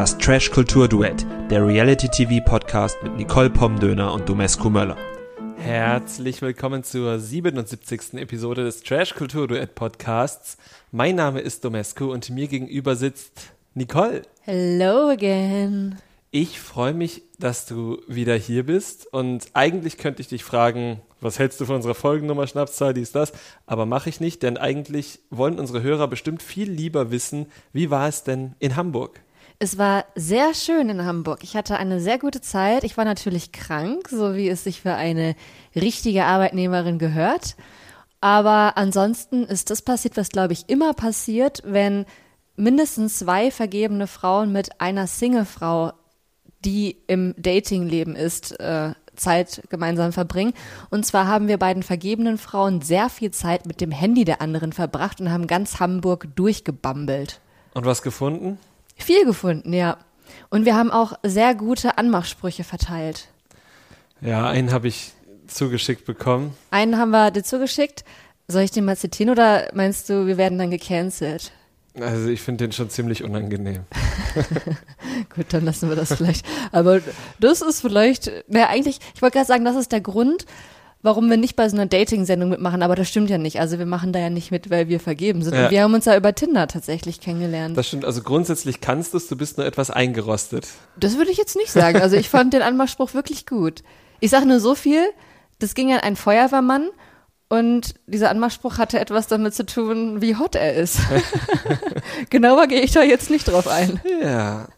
Das Trash Kultur Duett, der Reality TV Podcast mit Nicole Pomdöner und Domescu Möller. Herzlich willkommen zur 77. Episode des Trash Kultur Duett Podcasts. Mein Name ist Domescu und mir gegenüber sitzt Nicole. Hello again. Ich freue mich, dass du wieder hier bist und eigentlich könnte ich dich fragen, was hältst du von unserer Folgennummer, Schnapszahl, dies, das, aber mache ich nicht, denn eigentlich wollen unsere Hörer bestimmt viel lieber wissen, wie war es denn in Hamburg? Es war sehr schön in Hamburg. Ich hatte eine sehr gute Zeit. Ich war natürlich krank, so wie es sich für eine richtige Arbeitnehmerin gehört. Aber ansonsten ist das passiert, was glaube ich immer passiert, wenn mindestens zwei vergebene Frauen mit einer Single-Frau, die im Datingleben ist, äh, Zeit gemeinsam verbringen. Und zwar haben wir beiden vergebenen Frauen sehr viel Zeit mit dem Handy der anderen verbracht und haben ganz Hamburg durchgebambelt. Und was gefunden? Viel gefunden, ja. Und wir haben auch sehr gute Anmachsprüche verteilt. Ja, einen habe ich zugeschickt bekommen. Einen haben wir dir zugeschickt. Soll ich den mal zitieren oder meinst du, wir werden dann gecancelt? Also ich finde den schon ziemlich unangenehm. Gut, dann lassen wir das vielleicht. Aber das ist vielleicht, naja, eigentlich, ich wollte gerade sagen, das ist der Grund, warum wir nicht bei so einer Dating-Sendung mitmachen, aber das stimmt ja nicht. Also wir machen da ja nicht mit, weil wir vergeben sind. Ja. Und wir haben uns ja über Tinder tatsächlich kennengelernt. Das stimmt, also grundsätzlich kannst du es, du bist nur etwas eingerostet. Das würde ich jetzt nicht sagen. Also ich fand den Anmachspruch wirklich gut. Ich sage nur so viel, das ging an einen Feuerwehrmann und dieser Anmachspruch hatte etwas damit zu tun, wie hot er ist. Genauer gehe ich da jetzt nicht drauf ein. Ja,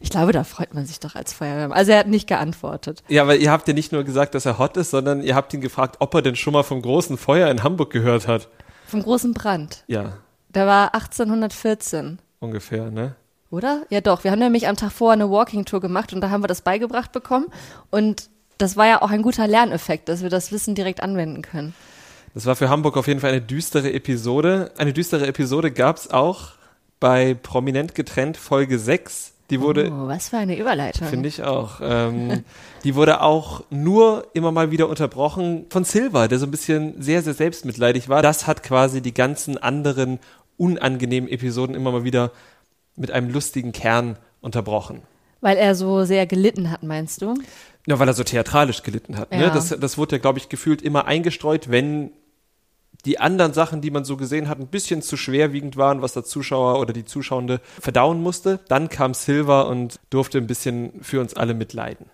ich glaube, da freut man sich doch als Feuerwehrmann. Also er hat nicht geantwortet. Ja, weil ihr habt ja nicht nur gesagt, dass er hot ist, sondern ihr habt ihn gefragt, ob er denn schon mal vom großen Feuer in Hamburg gehört hat. Vom großen Brand? Ja. Da war 1814. Ungefähr, ne? Oder? Ja, doch. Wir haben nämlich am Tag vorher eine Walking-Tour gemacht und da haben wir das beigebracht bekommen. Und das war ja auch ein guter Lerneffekt, dass wir das Wissen direkt anwenden können. Das war für Hamburg auf jeden Fall eine düstere Episode. Eine düstere Episode gab es auch bei Prominent getrennt Folge 6. Die wurde. Oh, was für eine Überleitung. Finde ich auch. Ähm, die wurde auch nur immer mal wieder unterbrochen von Silva, der so ein bisschen sehr, sehr selbstmitleidig war. Das hat quasi die ganzen anderen unangenehmen Episoden immer mal wieder mit einem lustigen Kern unterbrochen. Weil er so sehr gelitten hat, meinst du? Ja, weil er so theatralisch gelitten hat. Ne? Ja. Das, das wurde ja, glaube ich, gefühlt immer eingestreut, wenn die anderen Sachen, die man so gesehen hat, ein bisschen zu schwerwiegend waren, was der Zuschauer oder die Zuschauende verdauen musste. Dann kam Silver und durfte ein bisschen für uns alle mitleiden.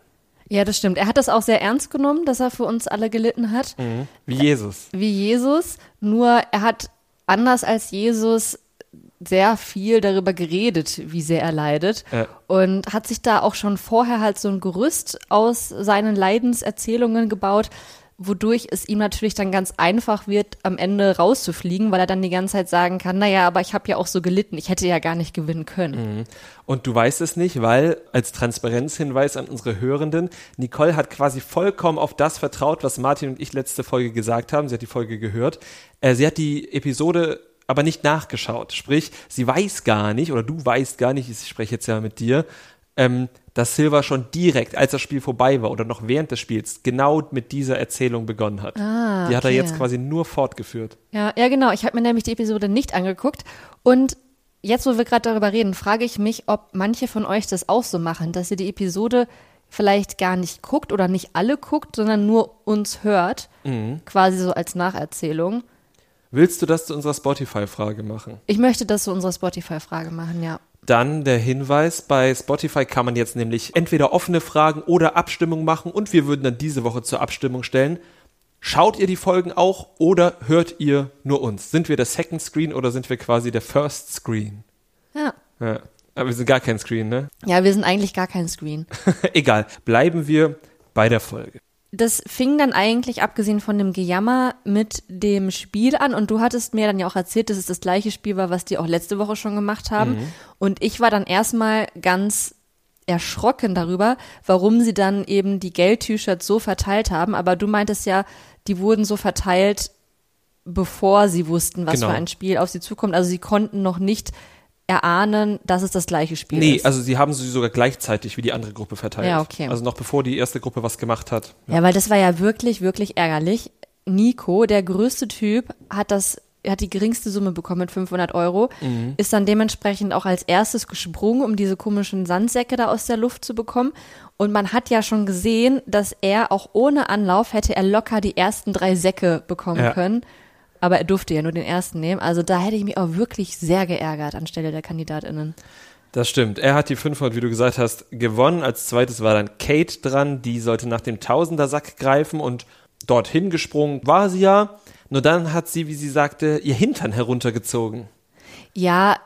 Ja, das stimmt. Er hat das auch sehr ernst genommen, dass er für uns alle gelitten hat. Mhm. Wie Jesus. Wie Jesus. Nur er hat anders als Jesus sehr viel darüber geredet, wie sehr er leidet. Ja. Und hat sich da auch schon vorher halt so ein Gerüst aus seinen Leidenserzählungen gebaut, wodurch es ihm natürlich dann ganz einfach wird, am Ende rauszufliegen, weil er dann die ganze Zeit sagen kann, naja, aber ich habe ja auch so gelitten, ich hätte ja gar nicht gewinnen können. Mhm. Und du weißt es nicht, weil als Transparenzhinweis an unsere Hörenden, Nicole hat quasi vollkommen auf das vertraut, was Martin und ich letzte Folge gesagt haben. Sie hat die Folge gehört. Äh, sie hat die Episode aber nicht nachgeschaut. Sprich, sie weiß gar nicht, oder du weißt gar nicht, ich spreche jetzt ja mit dir, ähm, dass Silva schon direkt, als das Spiel vorbei war oder noch während des Spiels, genau mit dieser Erzählung begonnen hat. Ah, die hat er jetzt quasi nur fortgeführt. Ja, ja, genau. Ich habe mir nämlich die Episode nicht angeguckt und jetzt, wo wir gerade darüber reden, frage ich mich, ob manche von euch das auch so machen, dass ihr die Episode vielleicht gar nicht guckt oder nicht alle guckt, sondern nur uns hört, mhm. quasi so als Nacherzählung. Willst du das zu unserer Spotify-Frage machen? Ich möchte das zu unserer Spotify-Frage machen, ja. Dann der Hinweis, bei Spotify kann man jetzt nämlich entweder offene Fragen oder Abstimmung machen und wir würden dann diese Woche zur Abstimmung stellen. Schaut ihr die Folgen auch oder hört ihr nur uns? Sind wir der Second Screen oder sind wir quasi der First Screen? Ja. ja. Aber wir sind gar kein Screen, ne? Ja, wir sind eigentlich gar kein Screen. Egal. Bleiben wir bei der Folge das fing dann eigentlich, abgesehen von dem Gejammer, mit dem Spiel an. Und du hattest mir dann ja auch erzählt, dass es das gleiche Spiel war, was die auch letzte Woche schon gemacht haben. Mhm. Und ich war dann erstmal ganz erschrocken darüber, warum sie dann eben die Geld-T-Shirts so verteilt haben. Aber du meintest ja, die wurden so verteilt, bevor sie wussten, was genau. für ein Spiel auf sie zukommt. Also sie konnten noch nicht erahnen, dass es das gleiche Spiel nee, ist. Nee, also sie haben sie sogar gleichzeitig wie die andere Gruppe verteilt. Ja, okay. Also noch bevor die erste Gruppe was gemacht hat. Ja, ja weil das war ja wirklich, wirklich ärgerlich. Nico, der größte Typ, hat das hat die geringste Summe bekommen mit 500 Euro, Mhm. ist dann dementsprechend auch als erstes gesprungen, um diese komischen Sandsäcke da aus der Luft zu bekommen. Und man hat ja schon gesehen, dass er auch ohne Anlauf hätte er locker die ersten drei Säcke bekommen Ja. können. Aber er durfte ja nur den ersten nehmen. Also da hätte ich mich auch wirklich sehr geärgert anstelle der KandidatInnen. Das stimmt. Er hat die 500, wie du gesagt hast, gewonnen. Als zweites war dann Kate dran. Die sollte nach dem Tausender-Sack greifen und dorthin gesprungen war sie ja. Nur dann hat sie, wie sie sagte, ihr Hintern heruntergezogen. Ja,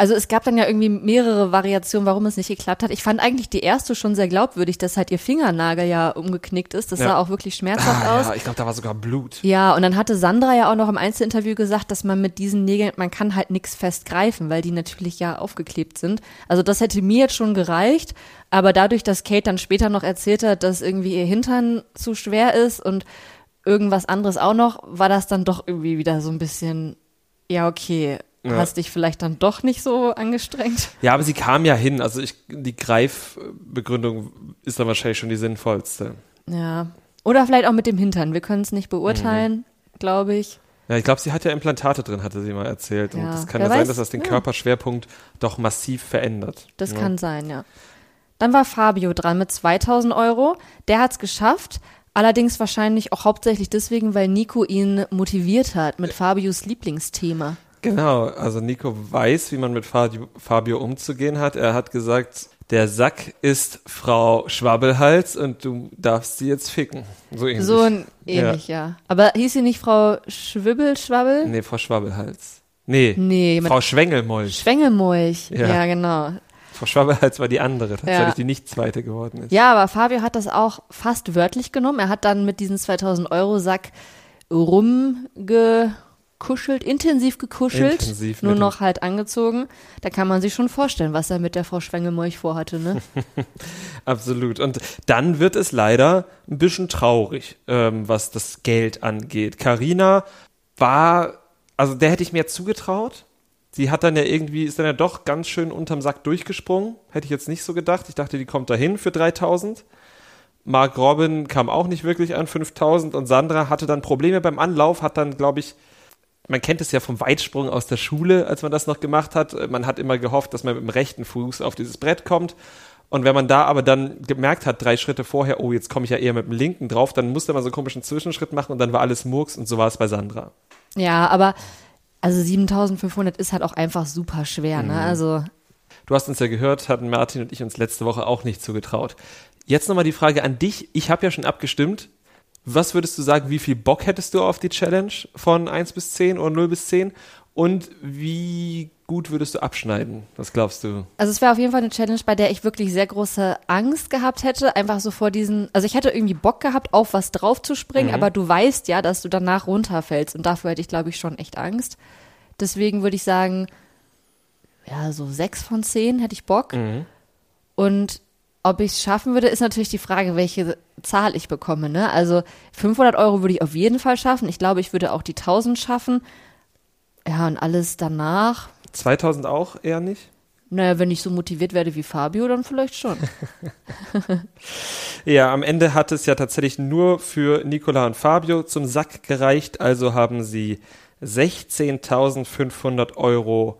also es gab dann ja irgendwie mehrere Variationen, warum es nicht geklappt hat. Ich fand eigentlich die erste schon sehr glaubwürdig, dass halt ihr Fingernagel ja umgeknickt ist. Das Ja. sah auch wirklich schmerzhaft Ah, aus. ja, ich glaube, da war sogar Blut. Ja, und dann hatte Sandra ja auch noch im Einzelinterview gesagt, dass man mit diesen Nägeln, man kann halt nichts festgreifen, weil die natürlich ja aufgeklebt sind. Also das hätte mir jetzt schon gereicht, aber dadurch, dass Kate dann später noch erzählt hat, dass irgendwie ihr Hintern zu schwer ist und irgendwas anderes auch noch, war das dann doch irgendwie wieder so ein bisschen, ja, okay, Ja. hast dich vielleicht dann doch nicht so angestrengt. Ja, aber sie kam ja hin. Also ich, die Greifbegründung ist dann wahrscheinlich schon die sinnvollste. Ja. Oder vielleicht auch mit dem Hintern. Wir können es nicht beurteilen, Mhm. glaube ich. Ja, ich glaube, sie hat ja Implantate drin, hatte sie mal erzählt. Und das kann wer ja sein, weiß. dass das den Ja. Körperschwerpunkt doch massiv verändert. Das ja. kann sein, ja. Dann war Fabio dran mit 2000 Euro. Der hat es geschafft. Allerdings wahrscheinlich auch hauptsächlich deswegen, weil Nico ihn motiviert hat mit Fabios Lieblingsthema. Genau, also Nico weiß, wie man mit Fabio, umzugehen hat. Er hat gesagt, der Sack ist Frau Schwabbelhals und du darfst sie jetzt ficken. So ähnlich. So ein ähnlich, ja. Aber hieß sie nicht Frau Schwibbel, Schwabbel? Nee, Frau Schwabbelhals. Nee, Nee, Frau Schwengelmolch. Schwengelmolch. Ja. Ja. genau. Frau Schwabbelhals war die andere, tatsächlich, Ja. die nicht zweite geworden ist. Ja, aber Fabio hat das auch fast wörtlich genommen. Er hat dann mit diesem 2000 Euro Sack rumgekuschelt, intensiv gekuschelt, Intensiv nur noch halt angezogen. Da kann man sich schon vorstellen, was er mit der Frau Schwengelmolch vorhatte, ne? Absolut. Und dann wird es leider ein bisschen traurig, ähm, was das Geld angeht. Carina war, also der hätte ich mir zugetraut. Sie hat dann ja irgendwie, ist dann ja doch ganz schön unterm Sack durchgesprungen. Hätte ich jetzt nicht so gedacht. Ich dachte, die kommt dahin für 3000. Mark Robin kam auch nicht wirklich an 5000 und Sandra hatte dann Probleme beim Anlauf, hat dann, glaube ich, man kennt es ja vom Weitsprung aus der Schule, als man das noch gemacht hat. Man hat immer gehofft, dass man mit dem rechten Fuß auf dieses Brett kommt. Und wenn man da aber dann gemerkt hat, drei Schritte vorher, oh, jetzt komme ich ja eher mit dem linken drauf, dann musste man so einen komischen Zwischenschritt machen und dann war alles Murks und so war es bei Sandra. ja, aber also 7500 ist halt auch einfach super schwer, ne? Also Du hast uns ja gehört, hatten Martin und ich uns letzte Woche auch nicht zugetraut. Jetzt nochmal die Frage an dich. Ich habe ja schon abgestimmt. Was würdest du sagen, wie viel Bock hättest du auf die Challenge von 1 bis 10 oder 0 bis 10? Und wie gut würdest du abschneiden? Was glaubst du? Also es wäre auf jeden Fall eine Challenge, bei der ich wirklich sehr große Angst gehabt hätte, einfach so vor diesen, also ich hätte irgendwie Bock gehabt, auf was draufzuspringen, aber du weißt ja, dass du danach runterfällst und dafür hätte ich, glaube ich, schon echt Angst. Deswegen würde ich sagen, ja, so sechs von zehn hätte ich Bock. Und ob ich es schaffen würde, ist natürlich die Frage, welche Zahl ich bekomme. Ne? Also 500 Euro würde ich auf jeden Fall schaffen. Ich glaube, ich würde auch die 1000 schaffen. Ja, und alles danach, 2000 auch eher nicht? naja, wenn ich so motiviert werde wie Fabio, dann vielleicht schon. Ja, am Ende hat es ja tatsächlich nur für Nicola und Fabio zum Sack gereicht. Also haben sie 16.500 Euro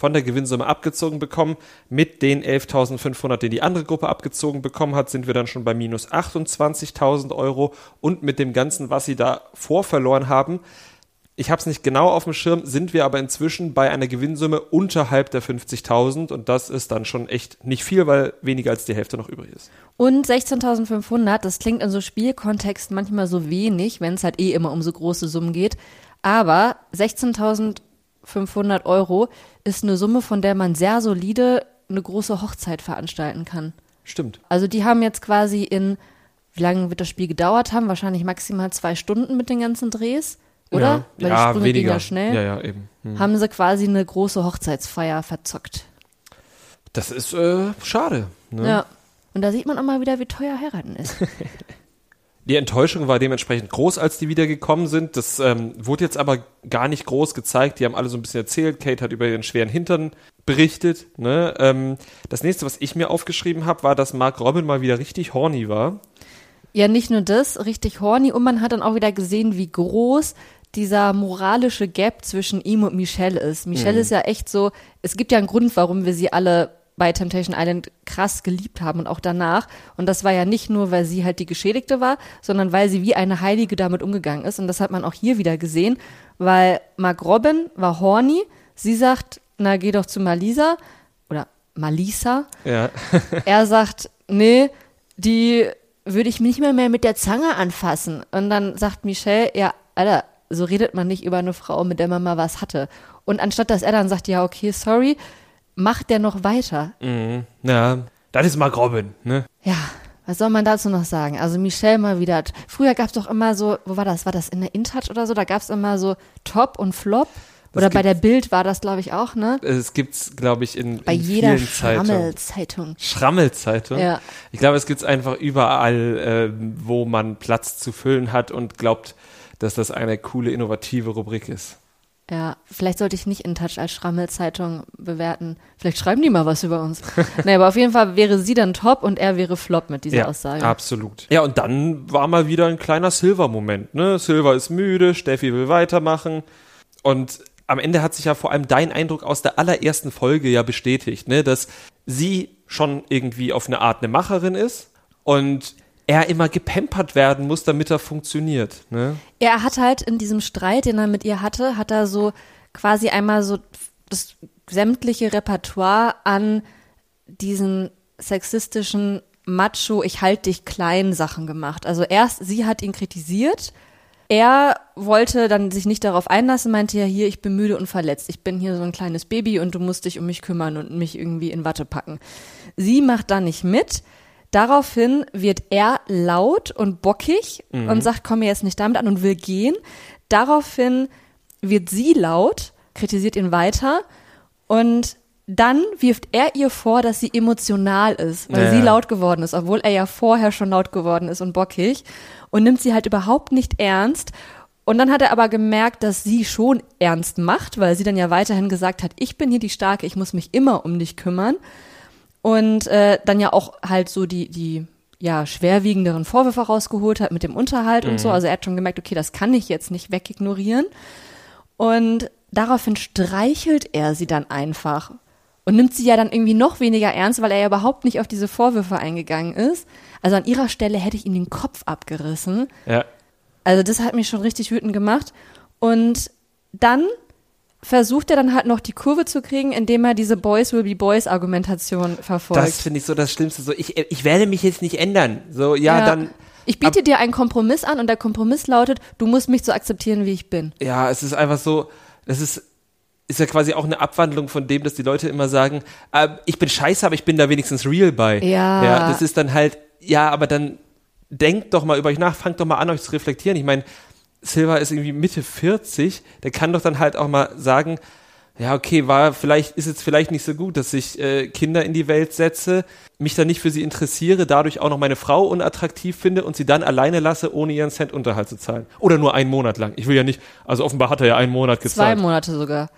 von der Gewinnsumme abgezogen bekommen. Mit den 11.500, die die andere Gruppe abgezogen bekommen hat, sind wir dann schon bei minus 28.000 Euro. Und mit dem Ganzen, was sie da vorverloren haben, ich habe es nicht genau auf dem Schirm, sind wir aber inzwischen bei einer Gewinnsumme unterhalb der 50.000 und das ist dann schon echt nicht viel, weil weniger als die Hälfte noch übrig ist. Und 16.500, das klingt in so Spielkontext manchmal so wenig, wenn es halt eh immer um so große Summen geht. Aber 16.500 Euro ist eine Summe, von der man sehr solide eine große Hochzeit veranstalten kann. Stimmt. Also die haben jetzt quasi in, wie lange wird das Spiel gedauert haben? Wahrscheinlich maximal zwei Stunden mit den ganzen Drehs, oder? Ja, Weil ja die Sprünge weniger. ja schnell. Ja, ja, eben. Hm. Haben sie quasi eine große Hochzeitsfeier verzockt. Das ist äh, schade. Ne? Ja. Und da sieht man auch mal wieder, wie teuer heiraten ist. Die Enttäuschung war dementsprechend groß, als die wieder gekommen sind. Das ähm, wurde jetzt aber gar nicht groß gezeigt. Die haben alle so ein bisschen erzählt. Kate hat über ihren schweren Hintern berichtet. Ne? Ähm, das nächste, was ich mir aufgeschrieben habe, war, dass Mark Robin mal wieder richtig horny war. Ja, nicht nur das, richtig horny und man hat dann auch wieder gesehen, wie groß dieser moralische Gap zwischen ihm und Michelle ist. Michelle ist ja echt so, es gibt ja einen Grund, warum wir sie alle bei Temptation Island krass geliebt haben und auch danach. Und das war ja nicht nur, weil sie halt die Geschädigte war, sondern weil sie wie eine Heilige damit umgegangen ist. Und das hat man auch hier wieder gesehen, weil Mark Robin war horny. Sie sagt, na geh doch zu Malisa oder Malisa. Ja. Er sagt, nee, die würde ich nicht mehr, mehr mit der Zange anfassen. Und dann sagt Michelle, ja, Alter, so redet man nicht über eine Frau, mit der man mal was hatte. Und anstatt dass er dann sagt, ja, okay, sorry, macht der noch weiter. Mhm. Ja, das ist Mark Robin, ne? Ja, was soll man dazu noch sagen? Also Michelle mal wieder. Früher gab es doch immer so, wo war das? War das in der InTouch oder so? Da gab es immer so Top und Flop. Oder bei der Bild war das, glaube ich, auch, ne? Es gibt's, glaube ich, in, Bei in jeder. Schrammel-Zeitung. Schrammelzeitung. Ja. Ich glaube, es gibt's einfach überall, äh, wo man Platz zu füllen hat und glaubt, dass das eine coole, innovative Rubrik ist. Ja, vielleicht sollte ich nicht InTouch als Schrammelzeitung bewerten. Vielleicht schreiben die mal was über uns. nee, aber auf jeden Fall wäre sie dann top und er wäre flop mit dieser ja, Aussage. absolut. Ja, und dann war mal wieder ein kleiner Silver-Moment. Ne? Silver ist müde, Steffi will weitermachen. Und am Ende hat sich ja vor allem dein Eindruck aus der allerersten Folge ja bestätigt, ne? dass sie schon irgendwie auf eine Art eine Macherin ist und er immer gepampert werden muss, damit er funktioniert. Ne? Er hat halt in diesem Streit, den er mit ihr hatte, hat er so quasi einmal so das sämtliche Repertoire an diesen sexistischen Macho, ich halte dich klein Sachen gemacht. Also erst, sie hat ihn kritisiert. Er wollte dann sich nicht darauf einlassen, meinte ja hier, ich bin müde und verletzt. Ich bin hier so ein kleines Baby und du musst dich um mich kümmern und mich irgendwie in Watte packen. Sie macht da nicht mit. Daraufhin wird er laut und bockig und sagt, komm mir jetzt nicht damit an und will gehen. Daraufhin wird sie laut, kritisiert ihn weiter und dann wirft er ihr vor, dass sie emotional ist, weil Ja. sie laut geworden ist, obwohl er ja vorher schon laut geworden ist und bockig und nimmt sie halt überhaupt nicht ernst. Und dann hat er aber gemerkt, dass sie schon ernst macht, weil sie dann ja weiterhin gesagt hat, ich bin hier die Starke, ich muss mich immer um dich kümmern und äh, dann ja auch halt so die, die ja, schwerwiegenderen Vorwürfe rausgeholt hat mit dem Unterhalt und so. Also er hat schon gemerkt, okay, das kann ich jetzt nicht wegignorieren. Und daraufhin streichelt er sie dann einfach und nimmt sie ja dann irgendwie noch weniger ernst, weil er ja überhaupt nicht auf diese Vorwürfe eingegangen ist. Also an ihrer Stelle hätte ich ihm den Kopf abgerissen. Ja. Also das hat mich schon richtig wütend gemacht. Und dann versucht er dann halt noch die Kurve zu kriegen, indem er diese Boys will be Boys Argumentation verfolgt. Das finde ich so das Schlimmste. So, ich, ich werde mich jetzt nicht ändern. So, ja, dann. Ich biete dir einen Kompromiss an und der Kompromiss lautet, du musst mich so akzeptieren, wie ich bin. Ja, es ist einfach so, das ist, ist ja quasi auch eine Abwandlung von dem, dass die Leute immer sagen, äh, ich bin scheiße, aber ich bin da wenigstens real bei. Ja. Ja, das ist dann halt, ja, aber dann denkt doch mal über euch nach, fangt doch mal an, euch zu reflektieren. Ich meine, Silva ist irgendwie Mitte 40, der kann doch dann halt auch mal sagen, ja, okay, war vielleicht, ist jetzt vielleicht nicht so gut, dass ich äh, Kinder in die Welt setze, mich dann nicht für sie interessiere, dadurch auch noch meine Frau unattraktiv finde und sie dann alleine lasse, ohne ihren Cent Unterhalt zu zahlen. Oder nur einen Monat lang. Ich will ja nicht, also offenbar hat er ja einen Monat Zwei gezahlt. Monate sogar.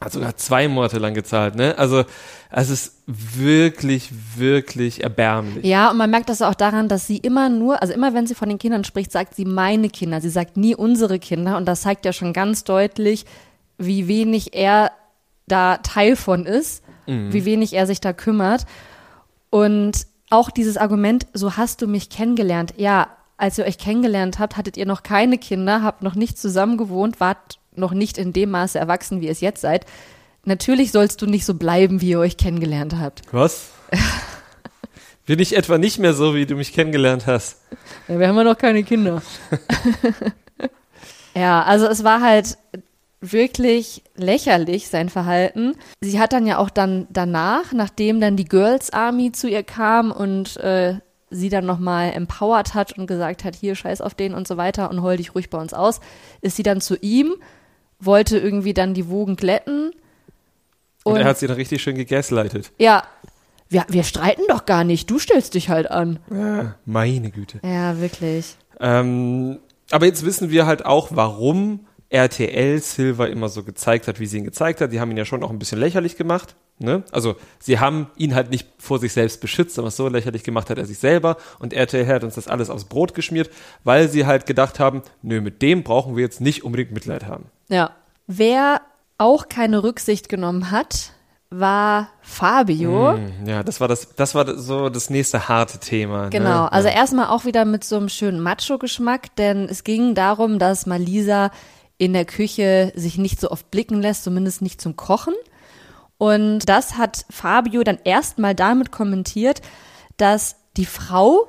Hat sogar zwei Monate lang gezahlt, ne? Also, es ist wirklich, wirklich erbärmlich. Ja, und man merkt das auch daran, dass sie immer nur, also immer wenn sie von den Kindern spricht, sagt sie meine Kinder. Sie sagt nie unsere Kinder. Und das zeigt ja schon ganz deutlich, wie wenig er da Teil von ist, wie wenig er sich da kümmert. Und auch dieses Argument, so hast du mich kennengelernt. Ja, als ihr euch kennengelernt habt, hattet ihr noch keine Kinder, habt noch nicht zusammen gewohnt, wart noch nicht in dem Maße erwachsen, wie ihr es jetzt seid. Natürlich sollst du nicht so bleiben, wie ihr euch kennengelernt habt. Was? Bin ich etwa nicht mehr so, wie du mich kennengelernt hast? Ja, wir haben ja noch keine Kinder. ja, also es war halt wirklich lächerlich, sein Verhalten. Sie hat dann ja auch dann danach, nachdem dann die Girls Army zu ihr kam und äh, sie dann nochmal empowert hat und gesagt hat, hier scheiß auf den und so weiter und heul dich ruhig bei uns aus, ist sie dann zu ihm, wollte irgendwie dann die Wogen glätten. Und, er hat sie dann richtig schön gegaslightet. ja, wir, wir streiten doch gar nicht, du stellst dich halt an. Ja, meine Güte. Ja, wirklich. Ähm, aber jetzt wissen wir halt auch, warum RTL Silver immer so gezeigt hat, wie sie ihn gezeigt hat. Die haben ihn ja schon auch ein bisschen lächerlich gemacht. Ne? Also sie haben ihn halt nicht vor sich selbst beschützt, aber so lächerlich gemacht hat er sich selber und RTL hat uns das alles aufs Brot geschmiert, weil sie halt gedacht haben, nö, mit dem brauchen wir jetzt nicht unbedingt Mitleid haben. Ja. Wer auch keine Rücksicht genommen hat, war Fabio. Mm, ja, das war das, das war so das nächste harte Thema. ne? Genau, also ja. erstmal auch wieder mit so einem schönen Macho-Geschmack, denn es ging darum, dass Malisa in der Küche sich nicht so oft blicken lässt, zumindest nicht zum Kochen. Und das hat Fabio dann erstmal damit kommentiert, dass die Frau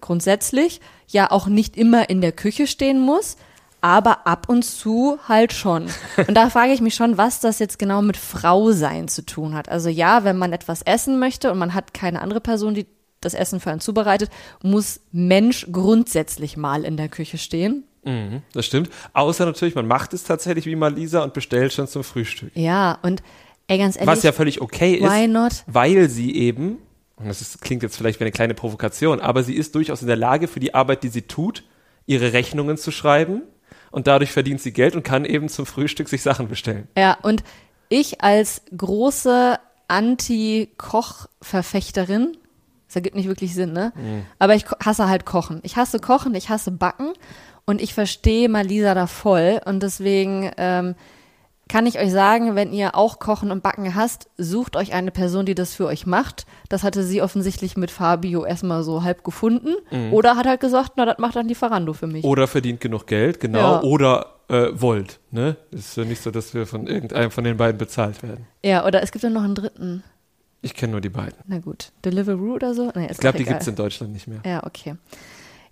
grundsätzlich ja auch nicht immer in der Küche stehen muss, aber ab und zu halt schon. Und da frage ich mich schon, was das jetzt genau mit Frau sein zu tun hat. Also ja, wenn man etwas essen möchte und man hat keine andere Person, die das Essen für einen zubereitet, muss Mensch grundsätzlich mal in der Küche stehen. Mhm, das stimmt. Außer natürlich, man macht es tatsächlich wie Malisa und bestellt schon zum Frühstück. Ja, und ey, ganz ehrlich, Was ja völlig okay ist, why not? weil sie eben, und das ist, klingt jetzt vielleicht wie eine kleine Provokation, aber sie ist durchaus in der Lage, für die Arbeit, die sie tut, ihre Rechnungen zu schreiben und dadurch verdient sie Geld und kann eben zum Frühstück sich Sachen bestellen. Ja, und ich als große Anti-Koch-Verfechterin, das ergibt nicht wirklich Sinn, ne? Aber ich hasse halt Kochen. Ich hasse Kochen, ich hasse Backen und ich verstehe Malisa da voll und deswegen ähm, kann ich euch sagen, wenn ihr auch Kochen und Backen hasst, sucht euch eine Person, die das für euch macht. Das hatte sie offensichtlich mit Fabio erstmal so halb gefunden. Oder hat halt gesagt, na, das macht dann Lieferando für mich. Oder verdient genug Geld, genau. Ja. Oder äh, wollt, ne? Ist ja nicht so, dass wir von irgendeinem von den beiden bezahlt werden. Ja, oder es gibt ja noch einen dritten. Ich kenne nur die beiden. Na gut, Deliveroo oder so? Nee, Ich glaube, die egal. gibt's in Deutschland nicht mehr. Ja, okay.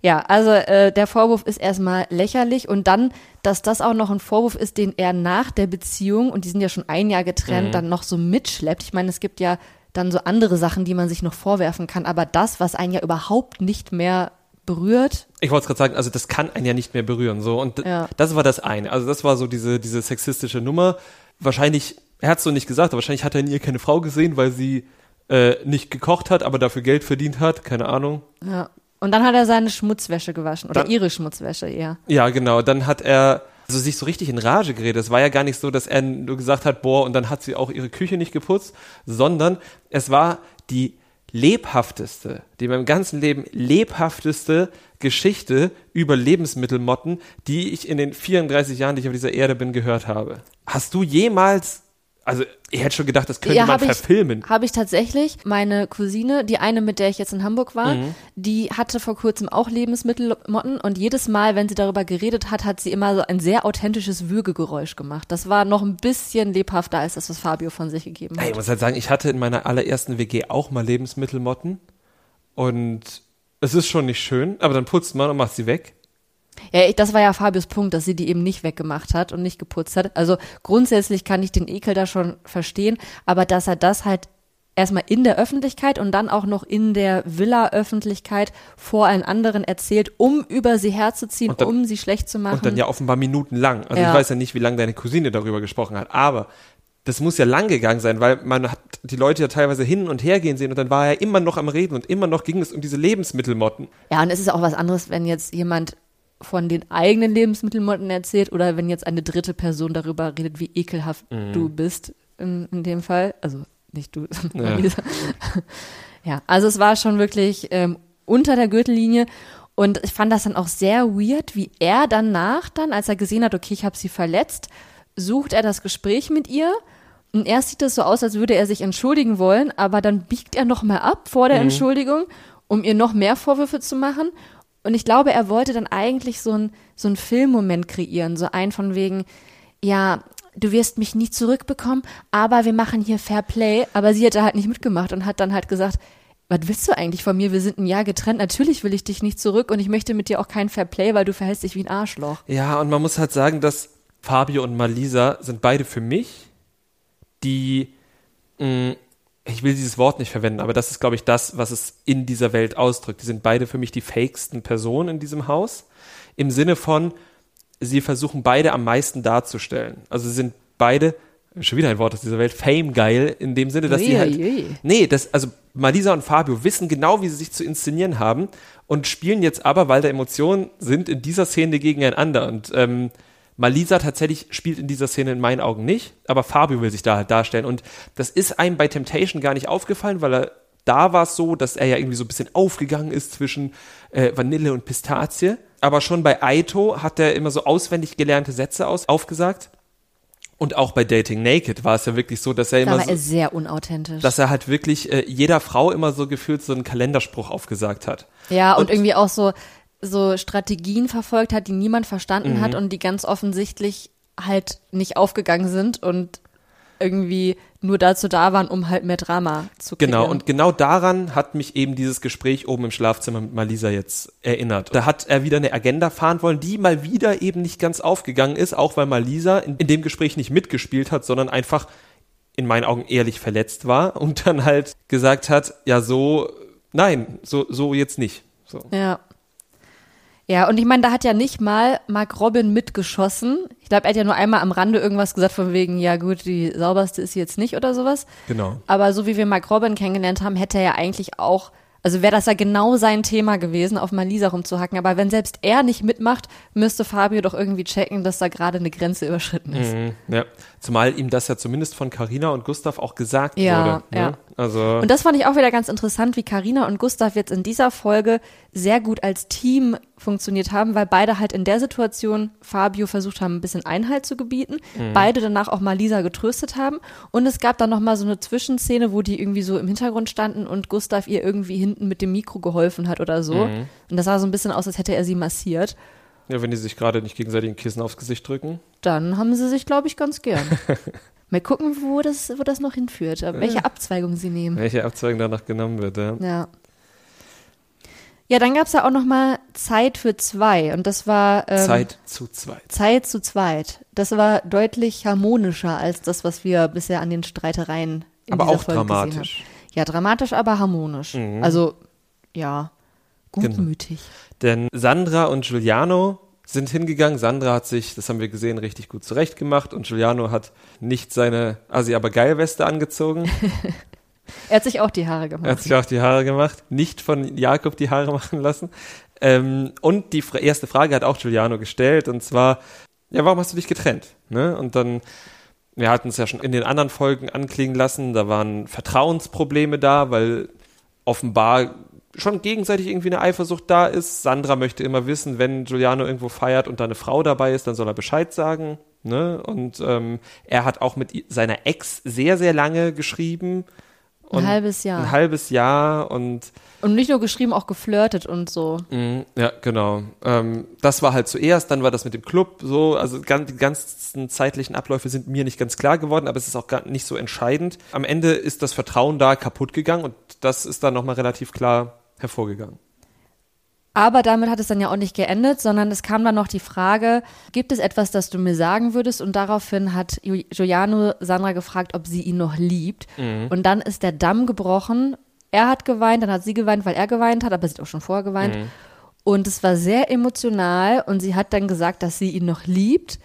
Ja, also äh, der Vorwurf ist erstmal lächerlich und dann, dass das auch noch ein Vorwurf ist, den er nach der Beziehung, und die sind ja schon ein Jahr getrennt, Mhm. dann noch so mitschleppt. Ich meine, es gibt ja dann so andere Sachen, die man sich noch vorwerfen kann, aber das, was einen ja überhaupt nicht mehr berührt, Ich wollte es gerade sagen, also das kann einen ja nicht mehr berühren. So. Und Ja. das war das eine. Also das war so diese, diese sexistische Nummer. Wahrscheinlich, er hat es so nicht gesagt, aber wahrscheinlich hat er in ihr keine Frau gesehen, weil sie äh, nicht gekocht hat, aber dafür Geld verdient hat. Keine Ahnung. ja. Und dann hat er seine Schmutzwäsche gewaschen oder Dann- ihre Schmutzwäsche eher. Ja, genau. Dann hat er also sich so richtig in Rage geredet. Es war ja gar nicht so, dass er nur gesagt hat, boah, und dann hat sie auch ihre Küche nicht geputzt, sondern es war die lebhafteste, die in meinem ganzen Leben lebhafteste Geschichte über Lebensmittelmotten, die ich in den 34 Jahren, die ich auf dieser Erde bin, gehört habe. Hast du jemals, also ich hätte schon gedacht, das könnte man hab ich, verfilmen. Habe ich tatsächlich. Meine Cousine, die eine, mit der ich jetzt in Hamburg war, Mhm. die hatte vor kurzem auch Lebensmittelmotten und jedes Mal, wenn sie darüber geredet hat, hat sie immer so ein sehr authentisches Würgegeräusch gemacht. Das war noch ein bisschen lebhafter als das, was Fabio von sich gegeben Ey, ich hat. muss halt sagen, ich hatte in meiner allerersten WG auch mal Lebensmittelmotten und es ist schon nicht schön, aber dann putzt man und macht sie weg. Ja, ich- das war ja Fabios Punkt, dass sie die eben nicht weggemacht hat und nicht geputzt hat. Also grundsätzlich kann ich den Ekel da schon verstehen, aber dass er das halt erstmal in der Öffentlichkeit und dann auch noch in der Villa-Öffentlichkeit vor allen anderen erzählt, um über sie herzuziehen, Und dann- um sie schlecht zu machen. Und dann ja offenbar minutenlang. Also Ja. ich weiß ja nicht, wie lange deine Cousine darüber gesprochen hat, aber das muss ja lang gegangen sein, weil man hat die Leute ja teilweise hin und her gehen sehen und dann war er immer noch am Reden und immer noch ging es um diese Lebensmittelmotten. Ja, und es ist auch was anderes, wenn jetzt jemand von den eigenen Lebensmittelmotten erzählt oder wenn jetzt eine dritte Person darüber redet, wie ekelhaft du bist in, in dem Fall. Also nicht du, sondern Ja. Lisa. Ja, also es war schon wirklich ähm, unter der Gürtellinie und ich fand das dann auch sehr weird, wie er danach dann, als er gesehen hat, okay, ich habe sie verletzt, sucht er das Gespräch mit ihr und erst sieht es so aus, als würde er sich entschuldigen wollen, aber dann biegt er noch mal ab vor der Entschuldigung, um ihr noch mehr Vorwürfe zu machen. Und ich glaube, er wollte dann eigentlich so ein so ein Filmmoment kreieren, so ein von wegen, ja, du wirst mich nie zurückbekommen, aber wir machen hier Fair Play. Aber sie hat da halt nicht mitgemacht und hat dann halt gesagt, was willst du eigentlich von mir? Wir sind ein Jahr getrennt. Natürlich will ich dich nicht zurück und ich möchte mit dir auch kein Fair Play, weil du verhältst dich wie ein Arschloch. Ja, und man muss halt sagen, dass Fabio und Malisa sind beide für mich die, mh, ich will dieses Wort nicht verwenden, aber das ist, glaube ich, das, was es in dieser Welt ausdrückt. Die sind beide für mich die fakesten Personen in diesem Haus. Im Sinne von, sie versuchen beide am meisten darzustellen. Also sie sind beide, schon wieder ein Wort aus dieser Welt, fame geil, in dem Sinne, dass sie halt, Uiuiui. Nee, das, also Malisa und Fabio wissen genau, wie sie sich zu inszenieren haben und spielen jetzt aber, weil da Emotionen sind, in dieser Szene gegeneinander. Und ähm, Malisa tatsächlich spielt in dieser Szene in meinen Augen nicht, aber Fabio will sich da halt darstellen. Und das ist einem bei Temptation gar nicht aufgefallen, weil er da war es so, dass er ja irgendwie so ein bisschen aufgegangen ist zwischen äh, Vanille und Pistazie. Aber schon bei Aito hat er immer so auswendig gelernte Sätze aus, aufgesagt. Und auch bei Dating Naked war es ja wirklich so, dass er Da immer war so, er sehr unauthentisch. dass er halt wirklich äh, jeder Frau immer so gefühlt so einen Kalenderspruch aufgesagt hat. Ja, und, Und- irgendwie auch so, so Strategien verfolgt hat, die niemand verstanden Mhm. hat und die ganz offensichtlich halt nicht aufgegangen sind und irgendwie nur dazu da waren, um halt mehr Drama zu kriegen. Genau, und genau daran hat mich eben dieses Gespräch oben im Schlafzimmer mit Malisa jetzt erinnert. Da hat er wieder eine Agenda fahren wollen, die mal wieder eben nicht ganz aufgegangen ist, auch weil Malisa in, in dem Gespräch nicht mitgespielt hat, sondern einfach in meinen Augen ehrlich verletzt war und dann halt gesagt hat, ja so, nein, so, so jetzt nicht. So. Ja. Ja, und ich meine, da hat ja nicht mal Mark Robin mitgeschossen. Ich glaube, er hat ja nur einmal am Rande irgendwas gesagt von wegen, ja gut, die sauberste ist sie jetzt nicht oder sowas. Genau. Aber so wie wir Mark Robin kennengelernt haben, hätte er ja eigentlich auch, also wäre das ja genau sein Thema gewesen, auf Malisa rumzuhacken. Aber wenn selbst er nicht mitmacht, müsste Fabio doch irgendwie checken, dass da gerade eine Grenze überschritten ist. Mhm, ja. Zumal ihm das ja zumindest von Carina und Gustav auch gesagt Ja, wurde. Ne? ja. Also Und das fand ich auch wieder ganz interessant, wie Karina und Gustav jetzt in dieser Folge sehr gut als Team funktioniert haben, weil beide halt in der Situation Fabio versucht haben, ein bisschen Einhalt zu gebieten, beide danach auch mal Lisa getröstet haben und es gab dann noch mal so eine Zwischenszene, wo die irgendwie so im Hintergrund standen und Gustav ihr irgendwie hinten mit dem Mikro geholfen hat oder so. Und das sah so ein bisschen aus, als hätte er sie massiert. Ja, wenn die sich gerade nicht gegenseitig ein Kissen aufs Gesicht drücken. Dann haben sie sich, glaube ich, ganz gern. Mal gucken, wo das, wo das noch hinführt, welche Abzweigung sie nehmen. Welche Abzweigung danach genommen wird. Ja. Ja. Ja, dann gab's ja auch noch mal Zeit für zwei und das war ähm, Zeit zu zweit. Zeit zu zweit. Das war deutlich harmonischer als das, was wir bisher an den Streitereien in Aber dieser auch Folge dramatisch. gesehen haben. Ja, dramatisch, aber harmonisch. Mhm. Also ja, Genau. gutmütig. Denn Sandra und Giuliano sind hingegangen. Sandra hat sich, das haben wir gesehen, richtig gut zurechtgemacht und Giuliano hat nicht seine Asi aber geil Weste angezogen. Er hat sich auch die Haare gemacht. Er hat sich auch die Haare gemacht, nicht von Jakob die Haare machen lassen. Ähm, und die fra- erste Frage hat auch Giuliano gestellt und zwar, ja, warum hast du dich getrennt? Ne? Und dann, wir hatten es ja schon in den anderen Folgen anklingen lassen, da waren Vertrauensprobleme da, weil offenbar schon gegenseitig irgendwie eine Eifersucht da ist. Sandra möchte immer wissen, wenn Giuliano irgendwo feiert und da eine Frau dabei ist, dann soll er Bescheid sagen. Ne? Und ähm, er hat auch mit seiner Ex sehr, sehr lange geschrieben. Ein halbes Jahr. Ein halbes Jahr und und nicht nur geschrieben, auch geflirtet und so. mh, ja, genau. Ähm, das war halt zuerst, dann war das mit dem Club so, also ganz, die ganzen zeitlichen Abläufe sind mir nicht ganz klar geworden, aber es ist auch gar nicht so entscheidend. Am Ende ist das Vertrauen da kaputt gegangen und das ist dann nochmal relativ klar hervorgegangen. Aber damit hat es dann ja auch nicht geendet, sondern es kam dann noch die Frage, gibt es etwas, das du mir sagen würdest? Und daraufhin hat Giuliano Sandra gefragt, ob sie ihn noch liebt. Und dann ist der Damm gebrochen. Er hat geweint, dann hat sie geweint, weil er geweint hat, aber sie hat auch schon vorher geweint. Und es war sehr emotional und sie hat dann gesagt, dass sie ihn noch liebt,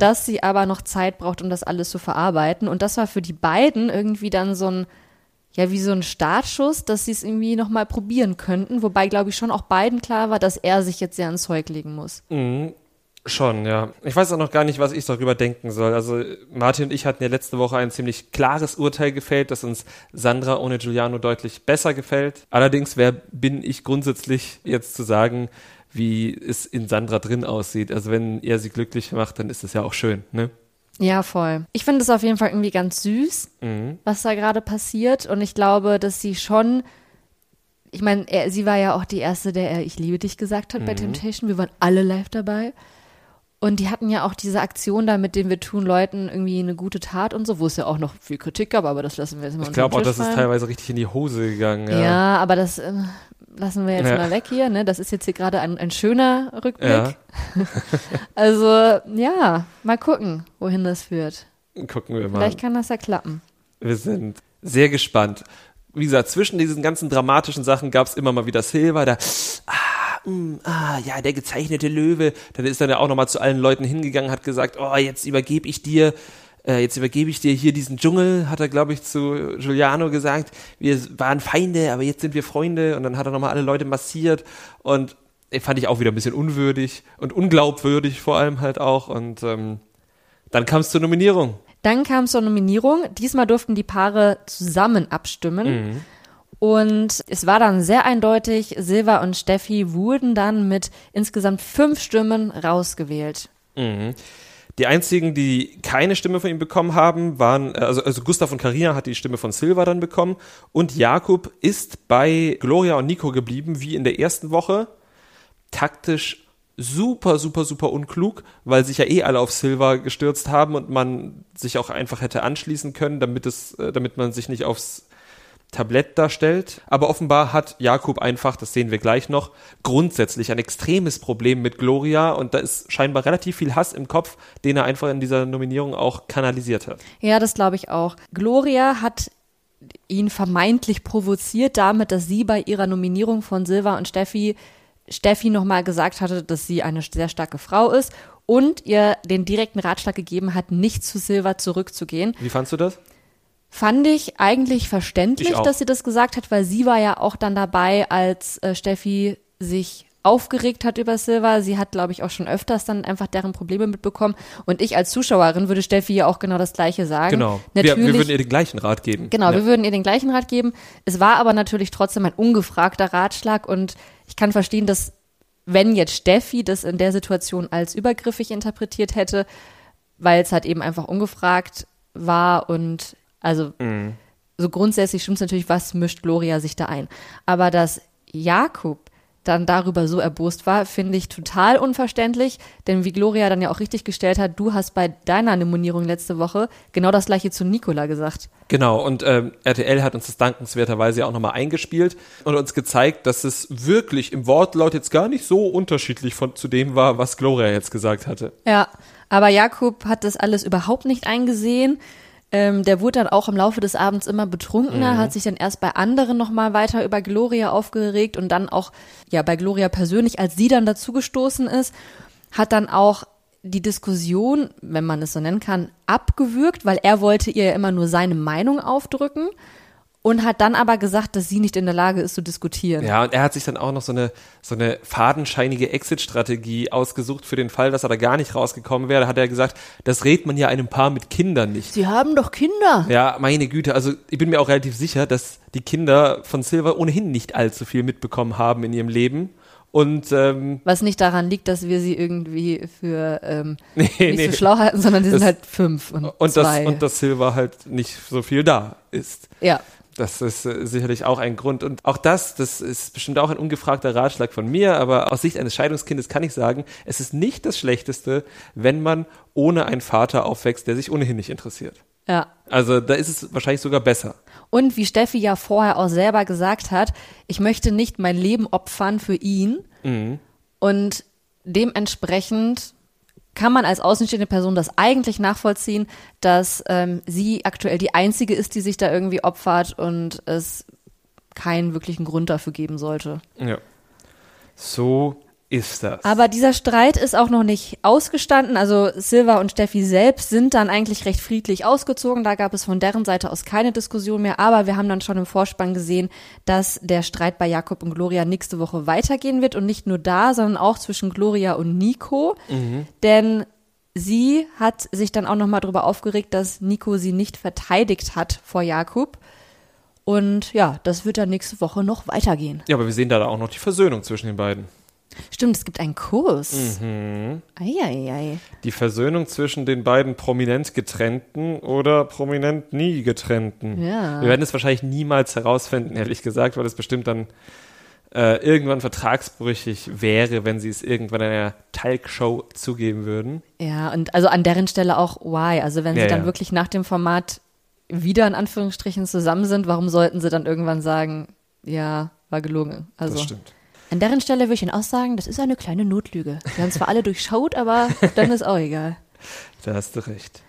dass sie aber noch Zeit braucht, um das alles zu verarbeiten. Und das war für die beiden irgendwie dann so ein, ja, wie so ein Startschuss, dass sie es irgendwie nochmal probieren könnten. Wobei, glaube ich, schon auch beiden klar war, dass er sich jetzt sehr ans Zeug legen muss. Mhm. Schon, ja. Ich weiß auch noch gar nicht, was ich darüber denken soll. Also Martin und ich hatten ja letzte Woche ein ziemlich klares Urteil gefällt, dass uns Sandra ohne Giuliano deutlich besser gefällt. Allerdings, wer bin ich grundsätzlich jetzt zu sagen, wie es in Sandra drin aussieht? Also wenn er sie glücklich macht, dann ist das ja auch schön, ne? Ja, voll. Ich finde es auf jeden Fall irgendwie ganz süß, Mhm. was da gerade passiert. Und ich glaube, dass sie schon, ich meine, sie war ja auch die erste, der er Ich liebe dich gesagt hat bei Temptation. Wir waren alle live dabei. Und die hatten ja auch diese Aktion da, mit dem wir tun Leuten irgendwie eine gute Tat und so, wo es ja auch noch viel Kritik gab, aber das lassen wir jetzt mal Ich glaube auch, das ist teilweise richtig in die Hose gegangen. Ja, Ja. aber das äh, lassen wir jetzt Ja. mal weg hier. Ne? Das ist jetzt hier gerade ein, ein schöner Rückblick. Ja. Also ja, mal gucken, wohin das führt. Gucken wir mal. Vielleicht kann das ja klappen. Wir sind sehr gespannt. Wie gesagt, zwischen diesen ganzen dramatischen Sachen gab es immer mal wieder Silber, da, ah, mm, ah, ja, der gezeichnete Löwe. Dann ist dann ja auch nochmal zu allen Leuten hingegangen, hat gesagt, oh, jetzt übergebe ich dir, äh, jetzt übergebe ich dir hier diesen Dschungel, hat er, glaube ich, zu Giuliano gesagt. Wir waren Feinde, aber jetzt sind wir Freunde. Und dann hat er nochmal alle Leute massiert. Und fand ich auch wieder ein bisschen unwürdig und unglaubwürdig vor allem halt auch. Und ähm, dann kam es zur Nominierung. Dann kam es zur Nominierung. Diesmal durften die Paare zusammen abstimmen. Mhm. Und es war dann sehr eindeutig, Silva und Steffi wurden dann mit insgesamt fünf Stimmen rausgewählt. Mhm. Die einzigen, die keine Stimme von ihm bekommen haben, waren, äh, also, also Gustav und Karina hat die Stimme von Silva dann bekommen und Jakub ist bei Gloria und Nico geblieben, wie in der ersten Woche. Taktisch super, super, super unklug, weil sich ja eh alle auf Silva gestürzt haben und man sich auch einfach hätte anschließen können, damit es, äh, damit man sich nicht aufs Tablett darstellt. Aber offenbar hat Jakub einfach, das sehen wir gleich noch, grundsätzlich ein extremes Problem mit Gloria und da ist scheinbar relativ viel Hass im Kopf, den er einfach in dieser Nominierung auch kanalisiert hat. Ja, das glaube ich auch. Gloria hat ihn vermeintlich provoziert damit, dass sie bei ihrer Nominierung von Silva und Steffi Steffi nochmal gesagt hatte, dass sie eine sehr starke Frau ist und ihr den direkten Ratschlag gegeben hat, nicht zu Silva zurückzugehen. Wie fandst du das? Fand ich eigentlich verständlich, Ich dass sie das gesagt hat, weil sie war ja auch dann dabei, als äh, Steffi sich aufgeregt hat über Silva. Sie hat, glaube ich, auch schon öfters dann einfach deren Probleme mitbekommen. Und ich als Zuschauerin würde Steffi ja auch genau das Gleiche sagen. Genau. Wir, Natürlich, wir würden ihr den gleichen Rat geben. Genau, Ja. wir würden ihr den gleichen Rat geben. Es war aber natürlich trotzdem ein ungefragter Ratschlag und ich kann verstehen, dass wenn jetzt Steffi das in der Situation als übergriffig interpretiert hätte, weil es halt eben einfach ungefragt war und also Mhm. so grundsätzlich stimmt es natürlich, was mischt Gloria sich da ein. Aber dass Jakob dann darüber so erbost war, finde ich total unverständlich, denn wie Gloria dann ja auch richtig gestellt hat, du hast bei deiner Nominierung letzte Woche genau das gleiche zu Nicola gesagt. Genau, und ähm, RTL hat uns das dankenswerterweise auch nochmal eingespielt und uns gezeigt, dass es wirklich im Wortlaut jetzt gar nicht so unterschiedlich von, zu dem war, was Gloria jetzt gesagt hatte. Ja, aber Jakob hat das alles überhaupt nicht eingesehen. Ähm, der wurde dann auch im Laufe des Abends immer betrunkener, hat sich dann erst bei anderen nochmal weiter über Gloria aufgeregt und dann auch, ja, bei Gloria persönlich, als sie dann dazugestoßen ist, hat dann auch die Diskussion, wenn man es so nennen kann, abgewürgt, weil er wollte ihr ja immer nur seine Meinung aufdrücken und hat dann aber gesagt, dass sie nicht in der Lage ist zu diskutieren. Ja, und er hat sich dann auch noch so eine, so eine fadenscheinige Exit-Strategie ausgesucht für den Fall, dass er da gar nicht rausgekommen wäre. Da hat er gesagt, das rät man ja einem Paar mit Kindern nicht. Sie haben doch Kinder. Ja, meine Güte, also ich bin mir auch relativ sicher, dass die Kinder von Silver ohnehin nicht allzu viel mitbekommen haben in ihrem Leben. Und ähm, Was nicht daran liegt, dass wir sie irgendwie für ähm, nee, nicht nee. so schlau halten, sondern die Das- sind halt fünf und, und, das, zwei. und dass Silver halt nicht so viel da ist. ja, Das ist äh, sicherlich auch ein Grund. Und auch das, das ist bestimmt auch ein ungefragter Ratschlag von mir, aber aus Sicht eines Scheidungskindes kann ich sagen, es ist nicht das Schlechteste, wenn man ohne einen Vater aufwächst, der sich ohnehin nicht interessiert. ja. Also da ist es wahrscheinlich sogar besser. Und wie Steffi ja vorher auch selber gesagt hat, ich möchte nicht mein Leben opfern für ihn. Mhm. Und dementsprechend kann man als außenstehende Person das eigentlich nachvollziehen, dass ähm, sie aktuell die einzige ist, die sich da irgendwie opfert und es keinen wirklichen Grund dafür geben sollte. Ja. So ist das. Aber dieser Streit ist auch noch nicht ausgestanden. Also Silva und Steffi selbst sind dann eigentlich recht friedlich ausgezogen. Da gab es von deren Seite aus keine Diskussion mehr. Aber wir haben dann schon im Vorspann gesehen, dass der Streit bei Jakob und Gloria nächste Woche weitergehen wird. Und nicht nur da, sondern auch zwischen Gloria und Nico. Denn sie hat sich dann auch nochmal darüber aufgeregt, dass Nico sie nicht verteidigt hat vor Jakob. Und ja, das wird dann nächste Woche noch weitergehen. ja, aber wir sehen da auch noch die Versöhnung zwischen den beiden. Stimmt, es gibt einen Kurs. Mhm. Eieiei. Die Versöhnung zwischen den beiden prominent getrennten oder prominent nie getrennten. Ja. Wir werden es wahrscheinlich niemals herausfinden, ehrlich gesagt, weil es bestimmt dann äh, irgendwann vertragsbrüchig wäre, wenn sie es irgendwann in einer Talkshow zugeben würden. Ja, und also an deren Stelle auch why. Also wenn Ja, sie dann ja. wirklich nach dem Format wieder in Anführungsstrichen zusammen sind, warum sollten sie dann irgendwann sagen, ja, war gelogen? Also Das stimmt. An deren Stelle würde ich Ihnen auch sagen, das ist eine kleine Notlüge. Wir haben zwar alle durchschaut, aber dann ist auch egal. Da hast du recht.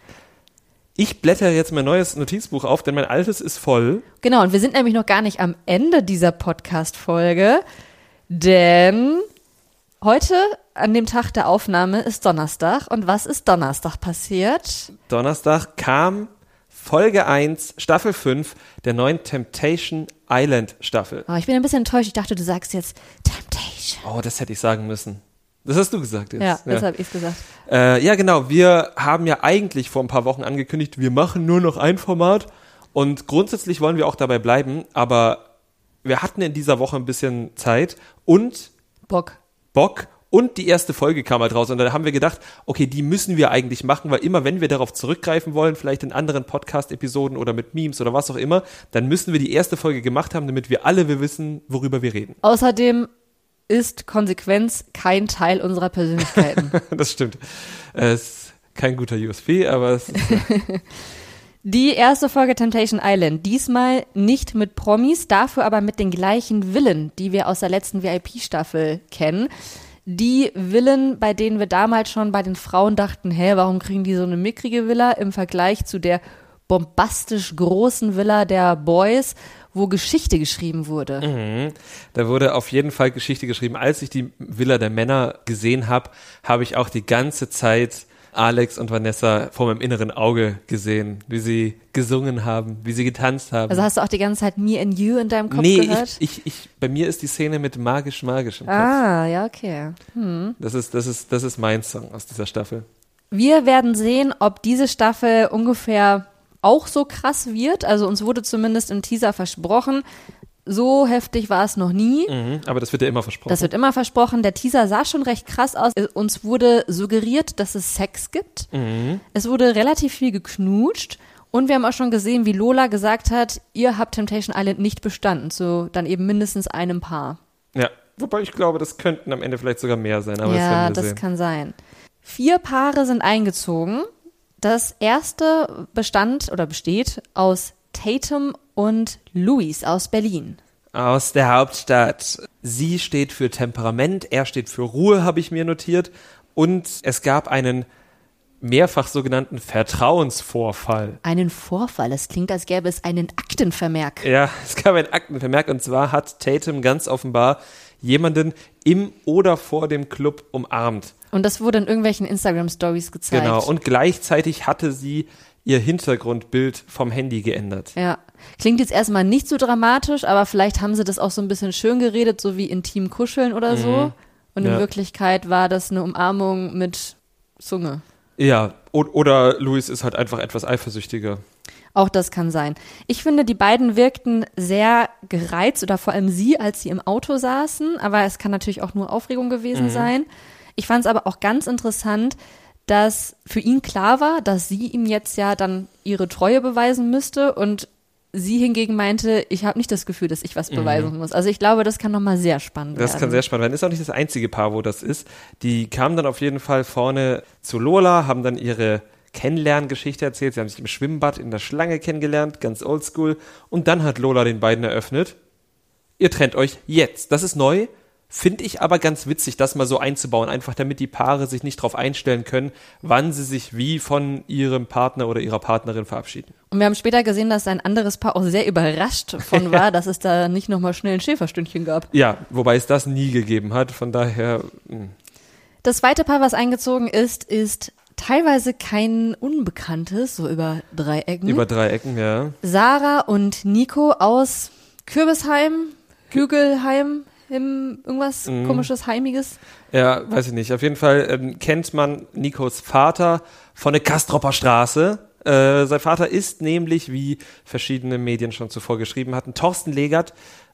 Ich blätter jetzt mein neues Notizbuch auf, denn mein altes ist voll. Genau, und wir sind nämlich noch gar nicht am Ende dieser Podcast-Folge, denn heute, an dem Tag der Aufnahme, ist Donnerstag. Und was ist Donnerstag passiert? Donnerstag kam Folge 1, Staffel 5 der neuen Temptation Island Staffel. Oh, ich bin ein bisschen enttäuscht. Ich dachte, du sagst jetzt Temptation. Oh, das hätte ich sagen müssen. Das hast du gesagt jetzt. Ja, das habe ich gesagt. Äh, ja, genau. Wir haben ja eigentlich vor ein paar Wochen angekündigt, wir machen nur noch ein Format. Und grundsätzlich wollen wir auch dabei bleiben. Aber wir hatten in dieser Woche ein bisschen Zeit und Bock. Bock und die erste Folge kam halt raus. Und da haben wir gedacht, okay, die müssen wir eigentlich machen, weil immer wenn wir darauf zurückgreifen wollen, vielleicht in anderen Podcast-Episoden oder mit Memes oder was auch immer, dann müssen wir die erste Folge gemacht haben, damit wir alle wir wissen, worüber wir reden. Außerdem ist Konsequenz kein Teil unserer Persönlichkeiten. das stimmt. Es ist kein guter USP, aber es ist, Die erste Folge Temptation Island, diesmal nicht mit Promis, dafür aber mit den gleichen Villen, die wir aus der letzten VIP-Staffel kennen. Die Villen, bei denen wir damals schon bei den Frauen dachten, hä, warum kriegen die so eine mickrige Villa im Vergleich zu der bombastisch großen Villa der Boys, wo Geschichte geschrieben wurde. Mhm. Da wurde auf jeden Fall Geschichte geschrieben. Als ich die Villa der Männer gesehen habe, habe ich auch die ganze Zeit Alex und Vanessa vor meinem inneren Auge gesehen, wie sie gesungen haben, wie sie getanzt haben. Also hast du auch die ganze Zeit Me and You in deinem Kopf nee, gehört? ich, ich, ich, bei mir ist die Szene mit magisch, magisch im Kopf. ah, ja, okay. Das ist, das ist, das ist mein Song aus dieser Staffel. Wir werden sehen, ob diese Staffel ungefähr auch so krass wird. Also uns wurde zumindest im Teaser versprochen. So heftig war es noch nie. Mhm, aber das wird ja immer versprochen. Das wird immer versprochen. Der Teaser sah schon recht krass aus. Uns wurde suggeriert, dass es Sex gibt. Es wurde relativ viel geknutscht. Und wir haben auch schon gesehen, wie Lola gesagt hat, ihr habt Temptation Island nicht bestanden. So dann eben mindestens einem Paar. ja. Wobei ich glaube, das könnten am Ende vielleicht sogar mehr sein, aber das ja, das sehen. kann sein. Vier Paare sind eingezogen. Das erste bestand oder besteht aus Tatum und Luis aus Berlin. Aus der Hauptstadt. Sie steht für Temperament, er steht für Ruhe, habe ich mir notiert. Und es gab einen mehrfach sogenannten Vertrauensvorfall. Einen Vorfall. Es klingt, als gäbe es einen Aktenvermerk. Ja, es gab einen Aktenvermerk und zwar hat Tatum ganz offenbar jemanden im oder vor dem Club umarmt. Und das wurde in irgendwelchen Instagram-Stories gezeigt. Genau. Und gleichzeitig hatte sie ihr Hintergrundbild vom Handy geändert. Ja. Klingt jetzt erstmal nicht so dramatisch, aber vielleicht haben sie das auch so ein bisschen schön geredet, so wie intim kuscheln oder so. Und in Mhm. Ja. Wirklichkeit war das eine Umarmung mit Zunge. Ja, o- oder Luis ist halt einfach etwas eifersüchtiger. Auch das kann sein. Ich finde, die beiden wirkten sehr gereizt oder vor allem sie, als sie im Auto saßen. Aber es kann natürlich auch nur Aufregung gewesen sein. Ich fand es aber auch ganz interessant, dass für ihn klar war, dass sie ihm jetzt ja dann ihre Treue beweisen müsste und sie hingegen meinte, ich habe nicht das Gefühl, dass ich was beweisen muss. Also ich glaube, das kann nochmal sehr spannend Das werden. kann sehr spannend werden. Ist auch nicht das einzige Paar, wo das ist. Die kamen dann auf jeden Fall vorne zu Lola, haben dann ihre Kennenlerngeschichte erzählt. Sie haben sich im Schwimmbad in der Schlange kennengelernt, ganz oldschool. Und dann hat Lola den beiden eröffnet. Ihr trennt euch jetzt. Das ist neu. Finde ich aber ganz witzig, das mal so einzubauen, einfach damit die Paare sich nicht darauf einstellen können, wann sie sich wie von ihrem Partner oder ihrer Partnerin verabschieden. Und wir haben später gesehen, dass ein anderes Paar auch sehr überrascht von war, dass es da nicht nochmal schnell ein Schäferstündchen gab. Ja, wobei es das nie gegeben hat. Von daher, mh. Das zweite Paar, was eingezogen ist, ist teilweise kein Unbekanntes, so über drei Ecken. über drei Ecken, ja. Sarah und Nico aus Kürbisheim, Hügelheim, im irgendwas Mhm. komisches, heimiges. Ja, weiß ich nicht. Auf jeden Fall ähm, kennt man Nikos Vater von der Kastropper Straße. Äh, sein Vater ist nämlich, wie verschiedene Medien schon zuvor geschrieben hatten, Thorsten Legert.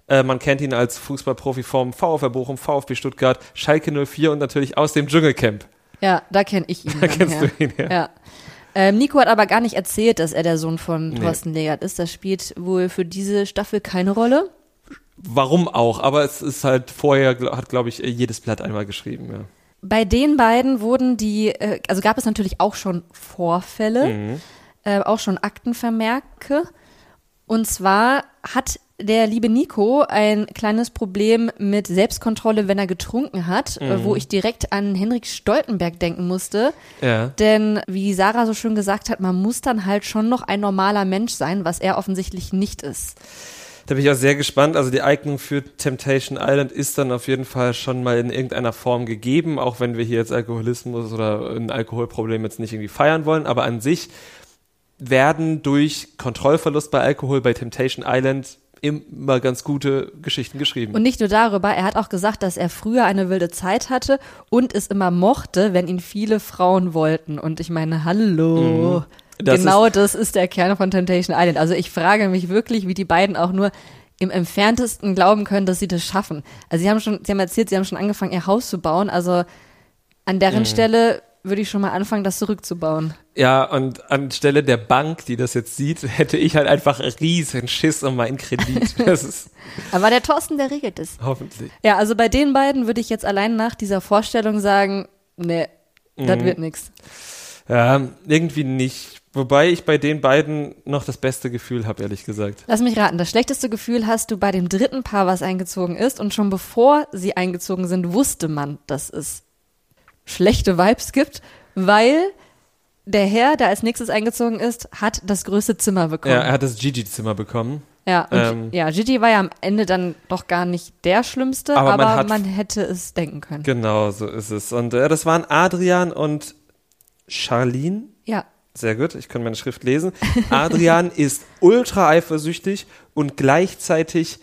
Äh, man kennt ihn als Fußballprofi vom VfR Bochum, VfB Stuttgart, Schalke 04 und natürlich aus dem Dschungelcamp. Ja, da kenne ich ihn. Da kennst her. du ihn, ja. Ja. Ähm, Nico hat aber gar nicht erzählt, dass er der Sohn von Nee. Thorsten Legert ist. Das spielt wohl für diese Staffel keine Rolle. Warum auch? Aber es ist halt vorher, hat glaube ich jedes Blatt einmal geschrieben. Ja. Bei den beiden wurden die, äh, also gab es natürlich auch schon Vorfälle, Mhm. äh, auch schon Aktenvermerke. Und zwar hat der liebe Nico ein kleines Problem mit Selbstkontrolle, wenn er getrunken hat, äh, wo ich direkt an Henrik Stoltenberg denken musste. ja. Denn wie Sarah so schön gesagt hat, man muss dann halt schon noch ein normaler Mensch sein, was er offensichtlich nicht ist. Da bin ich auch sehr gespannt. Also die Eignung für Temptation Island ist dann auf jeden Fall schon mal in irgendeiner Form gegeben, auch wenn wir hier jetzt Alkoholismus oder ein Alkoholproblem jetzt nicht irgendwie feiern wollen. Aber an sich werden durch Kontrollverlust bei Alkohol bei Temptation Island immer ganz gute Geschichten geschrieben. Und nicht nur darüber, er hat auch gesagt, dass er früher eine wilde Zeit hatte und es immer mochte, wenn ihn viele Frauen wollten. Und ich meine, hallo. Mhm. Das genau das ist der Kern von Temptation Island. Also ich frage mich wirklich, wie die beiden auch nur im entferntesten glauben können, dass sie das schaffen. Also sie haben schon, sie haben erzählt, sie haben schon angefangen, ihr Haus zu bauen. Also an Mhm. deren Stelle würde ich schon mal anfangen, das zurückzubauen. Ja, und anstelle der Bank, die das jetzt sieht, hätte ich halt einfach riesen Schiss um meinen Kredit. Aber der Thorsten, der regelt es. hoffentlich. Ja, also bei den beiden würde ich jetzt allein nach dieser Vorstellung sagen, nee, das Mhm. wird nix. Ja, irgendwie nicht. Wobei ich bei den beiden noch das beste Gefühl habe, ehrlich gesagt. Lass mich raten, das schlechteste Gefühl hast du bei dem dritten Paar, was eingezogen ist und schon bevor sie eingezogen sind, wusste man, dass es schlechte Vibes gibt, weil der Herr, der als nächstes eingezogen ist, hat das größte Zimmer bekommen. Ja, er hat das Gigi-Zimmer bekommen. Ja, und Ähm. ja, Gigi war ja am Ende dann doch gar nicht der Schlimmste, Aber aber, man man, hätte es denken können. Genau, so ist es. Und äh, das waren Adrian und Charlene. Ja, Sehr gut, ich kann meine Schrift lesen. Adrian ist ultra eifersüchtig und gleichzeitig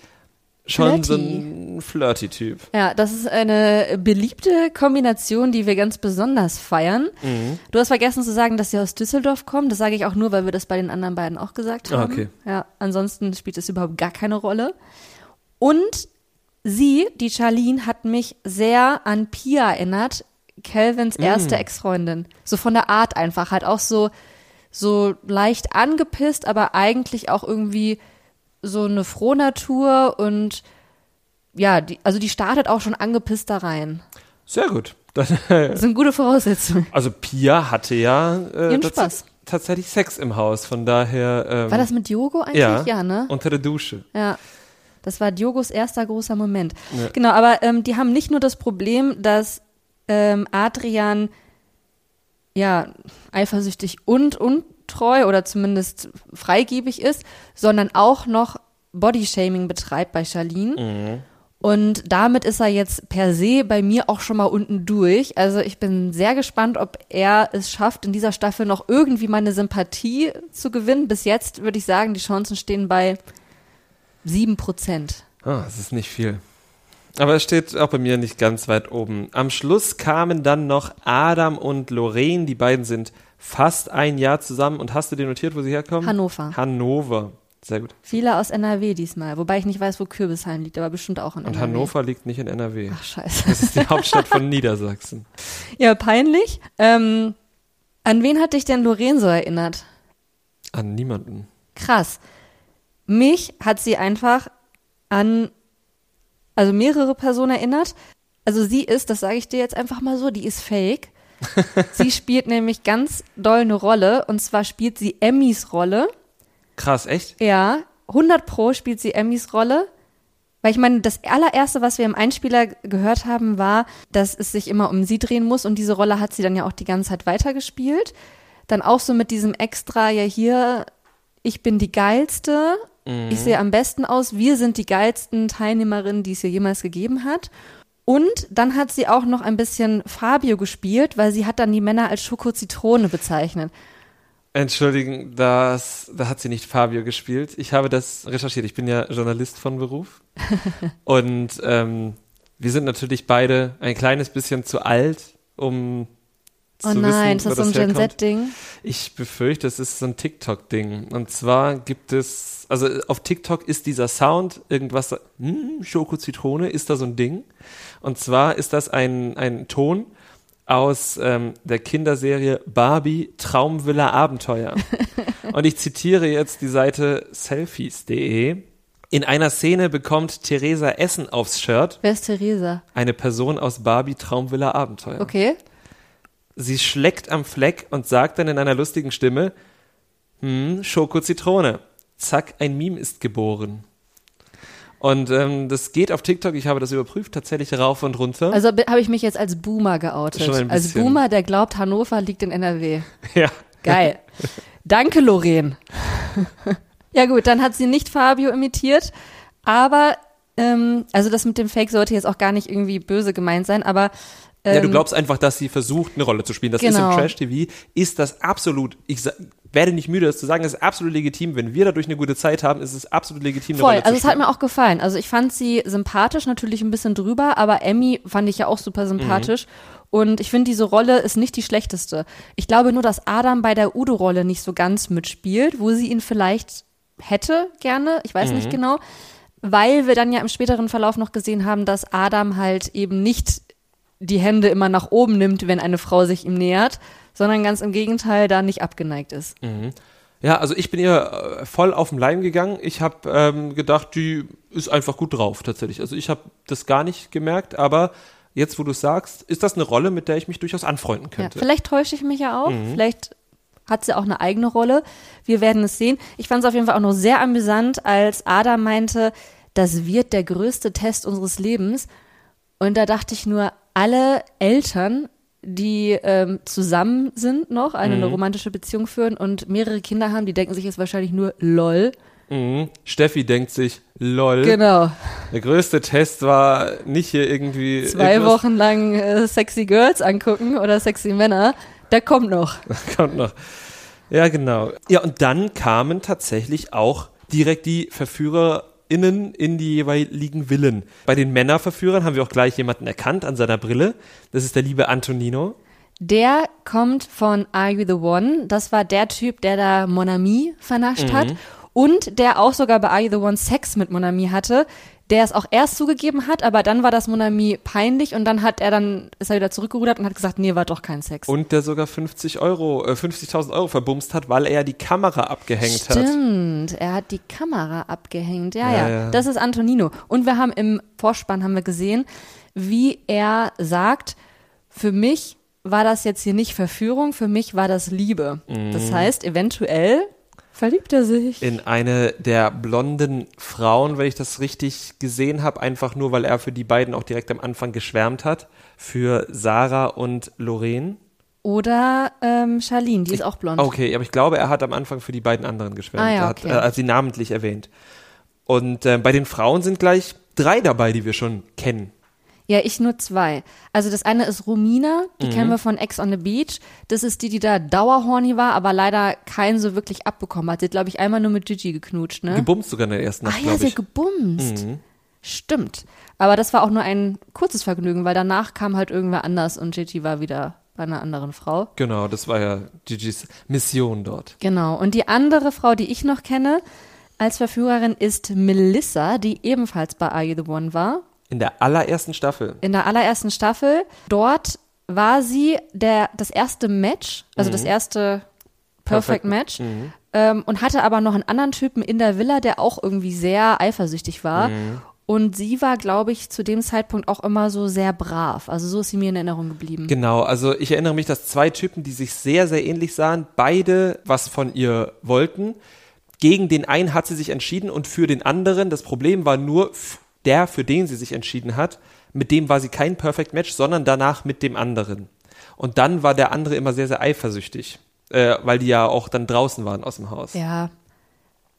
schon so ein Flirty-Typ. ja, das ist eine beliebte Kombination, die wir ganz besonders feiern. Mhm. Du hast vergessen zu sagen, dass sie aus Düsseldorf kommen. Das sage ich auch nur, weil wir das bei den anderen beiden auch gesagt Ah, haben. okay. Ja, ansonsten spielt es überhaupt gar keine Rolle. Und sie, die Charlene, hat mich sehr an Pia erinnert, Calvins erste Ex-Freundin. So von der Art einfach, halt auch so, so leicht angepisst, aber eigentlich auch irgendwie so eine Frohnatur und ja, die, also die startet auch schon angepisst da rein. Sehr gut. Das, Das sind gute Voraussetzungen. also Pia hatte ja äh, Spaß. tatsächlich Sex im Haus, von daher ähm, War das mit Diogo eigentlich? ja, ja ne? unter der Dusche. Ja. Das war Diogos erster großer Moment. Ja. Genau, aber ähm, die haben nicht nur das Problem, dass ähm, Adrian ja eifersüchtig und untreu oder zumindest freigebig ist, sondern auch noch Bodyshaming betreibt bei Charlene. Und damit ist er jetzt per se bei mir auch schon mal unten durch. Also ich bin sehr gespannt, ob er es schafft, in dieser Staffel noch irgendwie meine Sympathie zu gewinnen. Bis jetzt würde ich sagen, die Chancen stehen bei sieben Prozent. Ah, das ist nicht viel. Aber es steht auch bei mir nicht ganz weit oben. Am Schluss kamen dann noch Adam und Lorraine. Die beiden sind fast ein Jahr zusammen. Und hast du dir notiert, wo sie herkommen? Hannover. Hannover. Sehr gut. Viele aus NRW diesmal, wobei ich nicht weiß, wo Kürbisheim liegt, aber bestimmt auch in Und NRW. Hannover liegt nicht in NRW. Ach scheiße. Das ist die Hauptstadt von Niedersachsen. Ja, peinlich. Ähm, an wen hat dich denn Lorraine so erinnert? An niemanden. Krass. Mich hat sie einfach an, also mehrere Personen erinnert. Also sie ist, das sage ich dir jetzt einfach mal so, die ist fake. sie spielt nämlich ganz doll eine Rolle und zwar spielt sie Emmys Rolle. Krass, echt? Ja, 100 pro spielt sie Emmys Rolle. Weil ich meine, das allererste, was wir im Einspieler gehört haben, war, dass es sich immer um sie drehen muss und diese Rolle hat sie dann ja auch die ganze Zeit weitergespielt. Dann auch so mit diesem Extra, ja hier, ich bin die geilste, ich sehe am besten aus, wir sind die geilsten Teilnehmerinnen, die es hier jemals gegeben hat. Und dann hat sie auch noch ein bisschen Fabio gespielt, weil sie hat dann die Männer als Schoko-Zitrone bezeichnet. Entschuldigen, das, da hat sie nicht Fabio gespielt. Ich habe das recherchiert. Ich bin ja Journalist von Beruf. Und ähm, wir sind natürlich beide ein kleines bisschen zu alt, um Oh zu nein, wissen, ist das so ein Gen. Z-Ding? Ich befürchte, es ist so ein TikTok-Ding. Und zwar gibt es, also auf TikTok ist dieser Sound irgendwas, hm, Schoko Zitrone, ist da so ein Ding. Und zwar ist das ein, ein Ton aus ähm, der Kinderserie Barbie Traumvilla Abenteuer. Und ich zitiere jetzt die Seite selfies.de. In einer Szene bekommt Theresa Essen aufs Shirt, Wer ist Theresa? eine Person aus Barbie Traumvilla Abenteuer. Okay. Sie schleckt am Fleck und sagt dann in einer lustigen Stimme, hm, Schoko Zitrone. Zack, ein Meme ist geboren. Und ähm, das geht auf TikTok, ich habe das überprüft, tatsächlich rauf und runter. Also be- habe ich mich jetzt als Boomer geoutet. Als. Boomer, der glaubt, Hannover liegt in NRW. ja. Geil. Danke, Lorraine. ja gut, dann hat sie nicht Fabio imitiert, aber ähm, also das mit dem Fake sollte jetzt auch gar nicht irgendwie böse gemeint sein, aber ja, du Ähm, glaubst einfach, dass sie versucht, eine Rolle zu spielen. Das ist Genau. im Trash-TV, ist das absolut, ich werde nicht müde, das zu sagen, es ist absolut legitim. Wenn wir dadurch eine gute Zeit haben, ist es absolut legitim, eine Voll, also es hat mir auch gefallen. Also ich fand sie sympathisch, natürlich ein bisschen drüber, aber Emmy fand ich ja auch super sympathisch. Und ich finde, diese Rolle ist nicht die schlechteste. Ich glaube nur, dass Adam bei der Udo-Rolle nicht so ganz mitspielt, wo sie ihn vielleicht hätte gerne, ich weiß nicht genau, weil wir dann ja im späteren Verlauf noch gesehen haben, dass Adam halt eben nicht die Hände immer nach oben nimmt, wenn eine Frau sich ihm nähert, sondern ganz im Gegenteil da nicht abgeneigt ist. Ja, also ich bin ihr äh, voll auf den Leim gegangen. Ich habe ähm, gedacht, die ist einfach gut drauf tatsächlich. Also ich habe das gar nicht gemerkt, aber jetzt, wo du sagst, ist das eine Rolle, mit der ich mich durchaus anfreunden Ja, könnte. vielleicht täusche ich mich ja auch. Vielleicht hat sie auch eine eigene Rolle. Wir werden es sehen. Ich fand es auf jeden Fall auch noch sehr amüsant, als Adam meinte, das wird der größte Test unseres Lebens. Und da dachte ich nur, alle Eltern, die ähm, zusammen sind noch, eine, eine romantische Beziehung führen und mehrere Kinder haben, die denken sich jetzt wahrscheinlich nur lol. Mhm. Steffi denkt sich, lol, Genau. der größte Test war nicht hier irgendwie Zwei irgendwas- Wochen lang äh, sexy Girls angucken oder sexy Männer. Der kommt noch. Kommt noch. Ja, genau. Ja, und dann kamen tatsächlich auch direkt die VerführerInnen in die jeweiligen Villen. Bei den Männerverführern haben wir auch gleich jemanden erkannt an seiner Brille. Das ist der liebe Antonino. Der kommt von Are You the One? Das war der Typ, der da Monami vernascht hat und der auch sogar bei Are You the One Sex mit Monami hatte, der es auch erst zugegeben hat, aber dann war das Monami peinlich und dann hat er dann ist er wieder zurückgerudert und hat gesagt, nee, war doch kein Sex. Und der sogar 50 Euro, äh, 50.000 Euro verbumst hat, weil er ja die Kamera abgehängt hat. Stimmt, er hat die Kamera abgehängt. Ja, Ja, ja. Das ist Antonino. Und wir haben im Vorspann haben wir gesehen, wie er sagt, für mich war das jetzt hier nicht Verführung, für mich war das Liebe. Das Mhm. heißt, eventuell verliebt er sich. In eine der blonden Frauen, wenn ich das richtig gesehen habe, einfach nur, weil er für die beiden auch direkt am Anfang geschwärmt hat. Für Sarah und Lorraine. Oder ähm, Charlene, die ist auch blond. Okay, aber ich glaube, er hat am Anfang für die beiden anderen geschwärmt. Ah ja, Er hat okay. äh, hat sie namentlich erwähnt. Und äh, bei den Frauen sind gleich drei dabei, die wir schon kennen. Ja, ich nur zwei. Also das eine ist Romina, die Mhm. kennen wir von Ex on the Beach. Das ist die, die da dauerhorny war, aber leider keinen so wirklich abbekommen hat. Sie hat, glaube ich, einmal nur mit Gigi geknutscht, ne? Gebumst sogar in der ersten Ah Nacht, ja, glaube sie hat gebumst. Mhm. Stimmt. Aber das war auch nur ein kurzes Vergnügen, weil danach kam halt irgendwer anders und Gigi war wieder bei einer anderen Frau. Genau, das war ja Gigi's Mission dort. Genau. Und die andere Frau, die ich noch kenne als Verführerin, ist Melissa, die ebenfalls bei Are You the One war. In der allerersten Staffel. in der allerersten Staffel. Dort war sie der, das erste Match, also das erste Perfect, Perfect. Match, ähm, und hatte aber noch einen anderen Typen in der Villa, der auch irgendwie sehr eifersüchtig war. Und sie war, glaube ich, zu dem Zeitpunkt auch immer so sehr brav. Also so ist sie mir in Erinnerung geblieben. Genau, also ich erinnere mich, dass zwei Typen, die sich sehr, sehr ähnlich sahen, beide was von ihr wollten. Gegen den einen hat sie sich entschieden und für den anderen, das Problem war nur, der, für den sie sich entschieden hat, mit dem war sie kein Perfect Match, sondern danach mit dem anderen. Und dann war der andere immer sehr, sehr eifersüchtig, äh, weil die ja auch dann draußen waren aus dem Haus. Ja.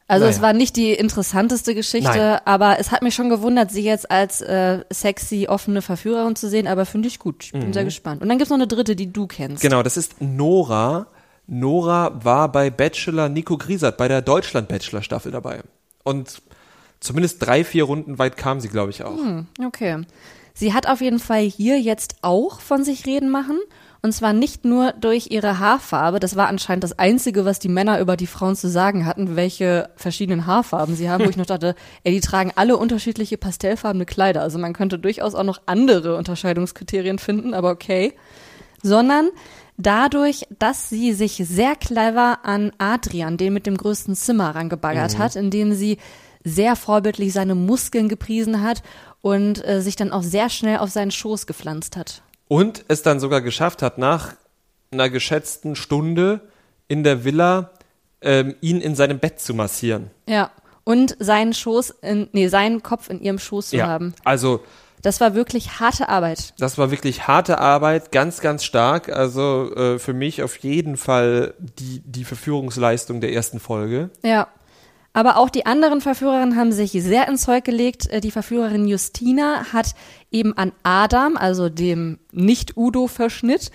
Also Naja. es war nicht die interessanteste Geschichte, Nein. aber es hat mich schon gewundert, sie jetzt als äh, sexy, offene Verführerin zu sehen, aber finde ich gut. Ich bin sehr gespannt. Und dann gibt's noch eine dritte, die du kennst. Genau, das ist Nora. Nora war bei Bachelor Nico Griesert bei der Deutschland-Bachelor-Staffel dabei. Und zumindest drei, vier Runden weit kam sie, glaube ich, auch. Okay. Sie hat auf jeden Fall hier jetzt auch von sich reden machen. Und zwar nicht nur durch ihre Haarfarbe. Das war anscheinend das Einzige, was die Männer über die Frauen zu sagen hatten, welche verschiedenen Haarfarben sie haben, wo ich noch dachte, ey, die tragen alle unterschiedliche pastellfarbene Kleider. Also man könnte durchaus auch noch andere Unterscheidungskriterien finden, aber okay. Sondern dadurch, dass sie sich sehr clever an Adrian, den mit dem größten Zimmer, rangebaggert hat, indem sie sehr vorbildlich seine Muskeln gepriesen hat und äh, sich dann auch sehr schnell auf seinen Schoß gepflanzt hat. Und es dann sogar geschafft hat, nach einer geschätzten Stunde in der Villa ähm, ihn in seinem Bett zu massieren. Ja. Und seinen Schoß in, nee, seinen Kopf in ihrem Schoß zu haben. Also Das war wirklich harte Arbeit. das war wirklich harte Arbeit, ganz, ganz stark. Also äh, für mich auf jeden Fall die, die Verführungsleistung der ersten Folge. Ja. Aber auch die anderen Verführerinnen haben sich sehr ins Zeug gelegt. Äh, Die Verführerin Justina hat eben an Adam, also dem Nicht-Udo-Verschnitt,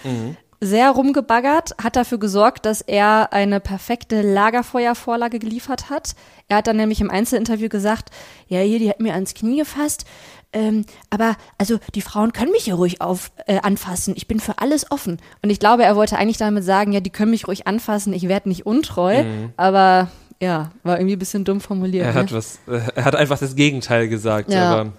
sehr rumgebaggert, hat dafür gesorgt, dass er eine perfekte Lagerfeuervorlage geliefert hat. Er hat dann nämlich im Einzelinterview gesagt, ja, hier, die hat mir ans Knie gefasst. Ähm, aber also die Frauen können mich hier ruhig auf, äh, anfassen. Ich bin für alles offen. Und ich glaube, er wollte eigentlich damit sagen, ja, die können mich ruhig anfassen, ich werde nicht untreu. Aber ja, war irgendwie ein bisschen dumm formuliert. Er ne? hat was, äh, er hat einfach das Gegenteil gesagt, Ja. aber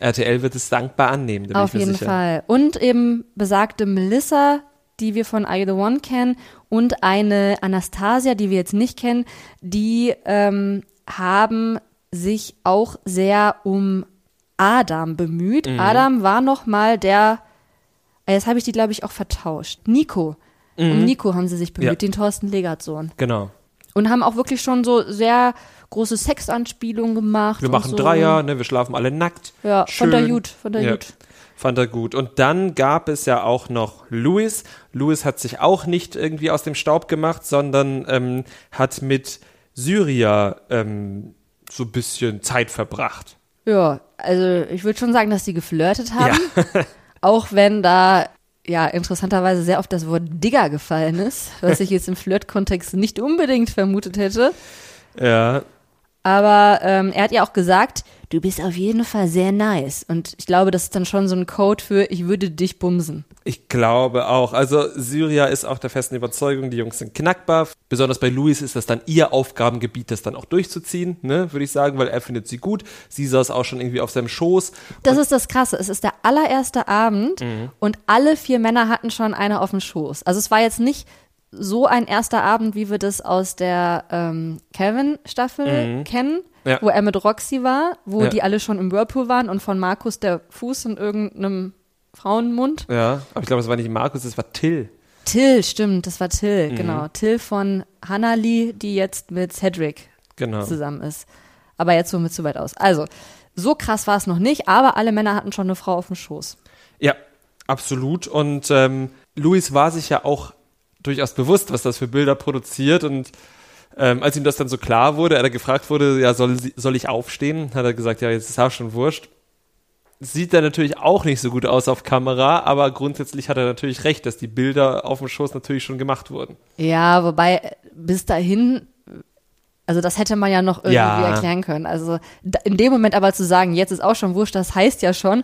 RTL wird es dankbar annehmen, da Auf jeden sicher. Fall. Und eben besagte Melissa, die wir von You the One kennen, und eine Anastasia, die wir jetzt nicht kennen, die ähm, haben sich auch sehr um Adam bemüht. Mhm. Adam war noch mal der, jetzt habe ich die, glaube ich, auch vertauscht. Nico. Um Nico haben sie sich bemüht, Mhm. Ja. den Thorsten Legert-Sohn. Genau. Und haben auch wirklich schon so sehr große Sexanspielungen gemacht. Wir machen so. Dreier, ne, wir schlafen alle nackt. Ja, Schön. fand er gut, fand er Ja. gut. Fand er gut. Und dann gab es ja auch noch Louis. Louis hat sich auch nicht irgendwie aus dem Staub gemacht, sondern ähm, hat mit Syria ähm, so ein bisschen Zeit verbracht. Ja, also ich würde schon sagen, dass die geflirtet haben. auch wenn da ja interessanterweise sehr oft das Wort Digger gefallen ist, was ich jetzt im Flirt-Kontext nicht unbedingt vermutet hätte. Ja, Aber ähm, er hat ja auch gesagt, du bist auf jeden Fall sehr nice. Und ich glaube, das ist dann schon so ein Code für ich würde dich bumsen. ich glaube auch. Also Syria ist auch der festen Überzeugung, die Jungs sind knackbar. Besonders bei Louis ist das dann ihr Aufgabengebiet, das dann auch durchzuziehen, ne, würde ich sagen, weil er findet sie gut. Sie saß auch schon irgendwie auf seinem Schoß. Das ist das Krasse. Es ist der allererste Abend Mhm. und alle vier Männer hatten schon eine auf dem Schoß. Also es war jetzt nicht so ein erster Abend, wie wir das aus der ähm, Kevin-Staffel kennen, Mhm. Ja. wo er mit Roxy war, wo Ja. die alle schon im Whirlpool waren und von Markus der Fuß in irgendeinem Frauenmund. Ja, aber ich glaube, es war nicht Markus, es war Till. Till, stimmt, das war Till, Mhm. genau. Till von Hannah-Lee, die jetzt mit Cedric Genau. zusammen ist. Aber jetzt somit zu weit aus. Also, so krass war es noch nicht, aber alle Männer hatten schon eine Frau auf dem Schoß. Ja, absolut. Und ähm, Luis war sich ja auch durchaus bewusst, was das für Bilder produziert. Und ähm, als ihm das dann so klar wurde, er da gefragt wurde, ja, soll, soll ich aufstehen, hat er gesagt, ja, jetzt ist auch schon wurscht. Sieht er natürlich auch nicht so gut aus auf Kamera, aber grundsätzlich hat er natürlich recht, dass die Bilder auf dem Schoß natürlich schon gemacht wurden. Ja, wobei äh, bis dahin, also das hätte man ja noch irgendwie Ja. erklären können. Also in dem Moment aber zu sagen, jetzt ist auch schon wurscht, das heißt ja schon,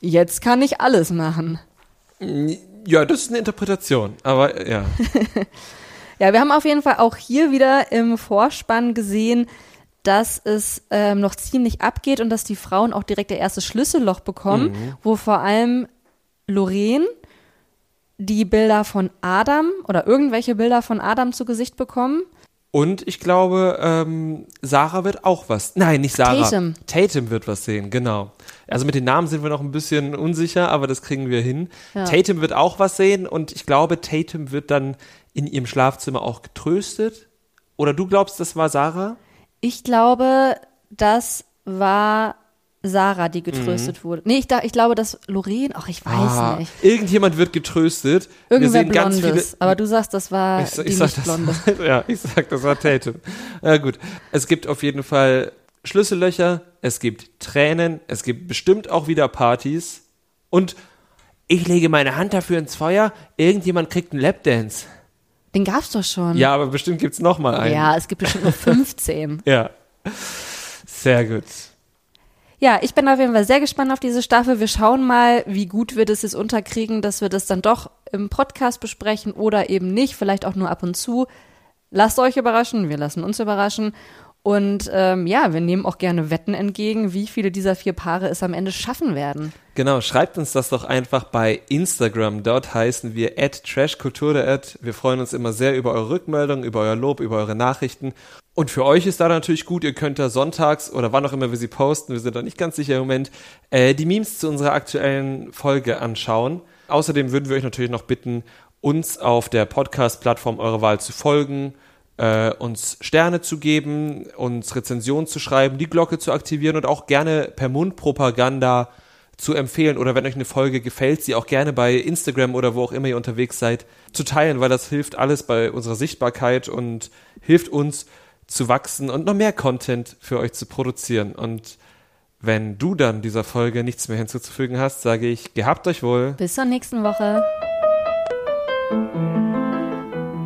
jetzt kann ich alles machen. Ja, das ist eine Interpretation, aber ja. Ja, wir haben auf jeden Fall auch hier wieder im Vorspann gesehen, dass es ähm, noch ziemlich abgeht und dass die Frauen auch direkt ihr erstes Schlüsselloch bekommen, wo vor allem Lorraine die Bilder von Adam oder irgendwelche Bilder von Adam zu Gesicht bekommen. Und ich glaube, ähm, Sarah wird auch was. Nein, nicht Sarah. Tatum. Tatum wird was sehen, genau. Also mit den Namen sind wir noch ein bisschen unsicher, aber das kriegen wir hin. Ja. Tatum wird auch was sehen und ich glaube, Tatum wird dann in ihrem Schlafzimmer auch getröstet. Oder du glaubst, das war Sarah? Ich glaube, das war Sarah, die getröstet wurde. Nee, ich, da, ich glaube, dass Lorraine, ach, ich weiß Ah, nicht. Irgendjemand wird getröstet. Irgendwer Blondes. viele. aber du sagst, das war Ich, die ich sag nicht das. Blonde. ja, ich sag, das war Tatum. Ja, gut. Es gibt auf jeden Fall Schlüssellöcher, es gibt Tränen, es gibt bestimmt auch wieder Partys und ich lege meine Hand dafür ins Feuer, irgendjemand kriegt einen Lapdance. Den gab's doch schon. Ja, aber bestimmt gibt's noch mal einen. Ja, es gibt bestimmt nur 15. Ja. Sehr gut. Ja, ich bin auf jeden Fall sehr gespannt auf diese Staffel. Wir schauen mal, wie gut wir das jetzt unterkriegen, dass wir das dann doch im Podcast besprechen oder eben nicht, vielleicht auch nur ab und zu. Lasst euch überraschen, wir lassen uns überraschen. Und ähm, ja, wir nehmen auch gerne Wetten entgegen, wie viele dieser vier Paare es am Ende schaffen werden. Genau, schreibt uns das doch einfach bei Instagram. Dort heißen wir trashkultur. Wir freuen uns immer sehr über eure Rückmeldungen, über euer Lob, über eure Nachrichten. Und für euch ist da natürlich gut, ihr könnt da sonntags oder wann auch immer wir sie posten, wir sind da nicht ganz sicher im Moment, äh, die Memes zu unserer aktuellen Folge anschauen. Außerdem würden wir euch natürlich noch bitten, uns auf der Podcast-Plattform eurer Wahl zu folgen, äh, uns Sterne zu geben, uns Rezensionen zu schreiben, die Glocke zu aktivieren und auch gerne per Mundpropaganda zu empfehlen oder wenn euch eine Folge gefällt, sie auch gerne bei Instagram oder wo auch immer ihr unterwegs seid zu teilen, weil das hilft alles bei unserer Sichtbarkeit und hilft uns zu wachsen und noch mehr Content für euch zu produzieren. Und wenn du dann dieser Folge nichts mehr hinzuzufügen hast, sage ich, gehabt euch wohl. Bis zur nächsten Woche.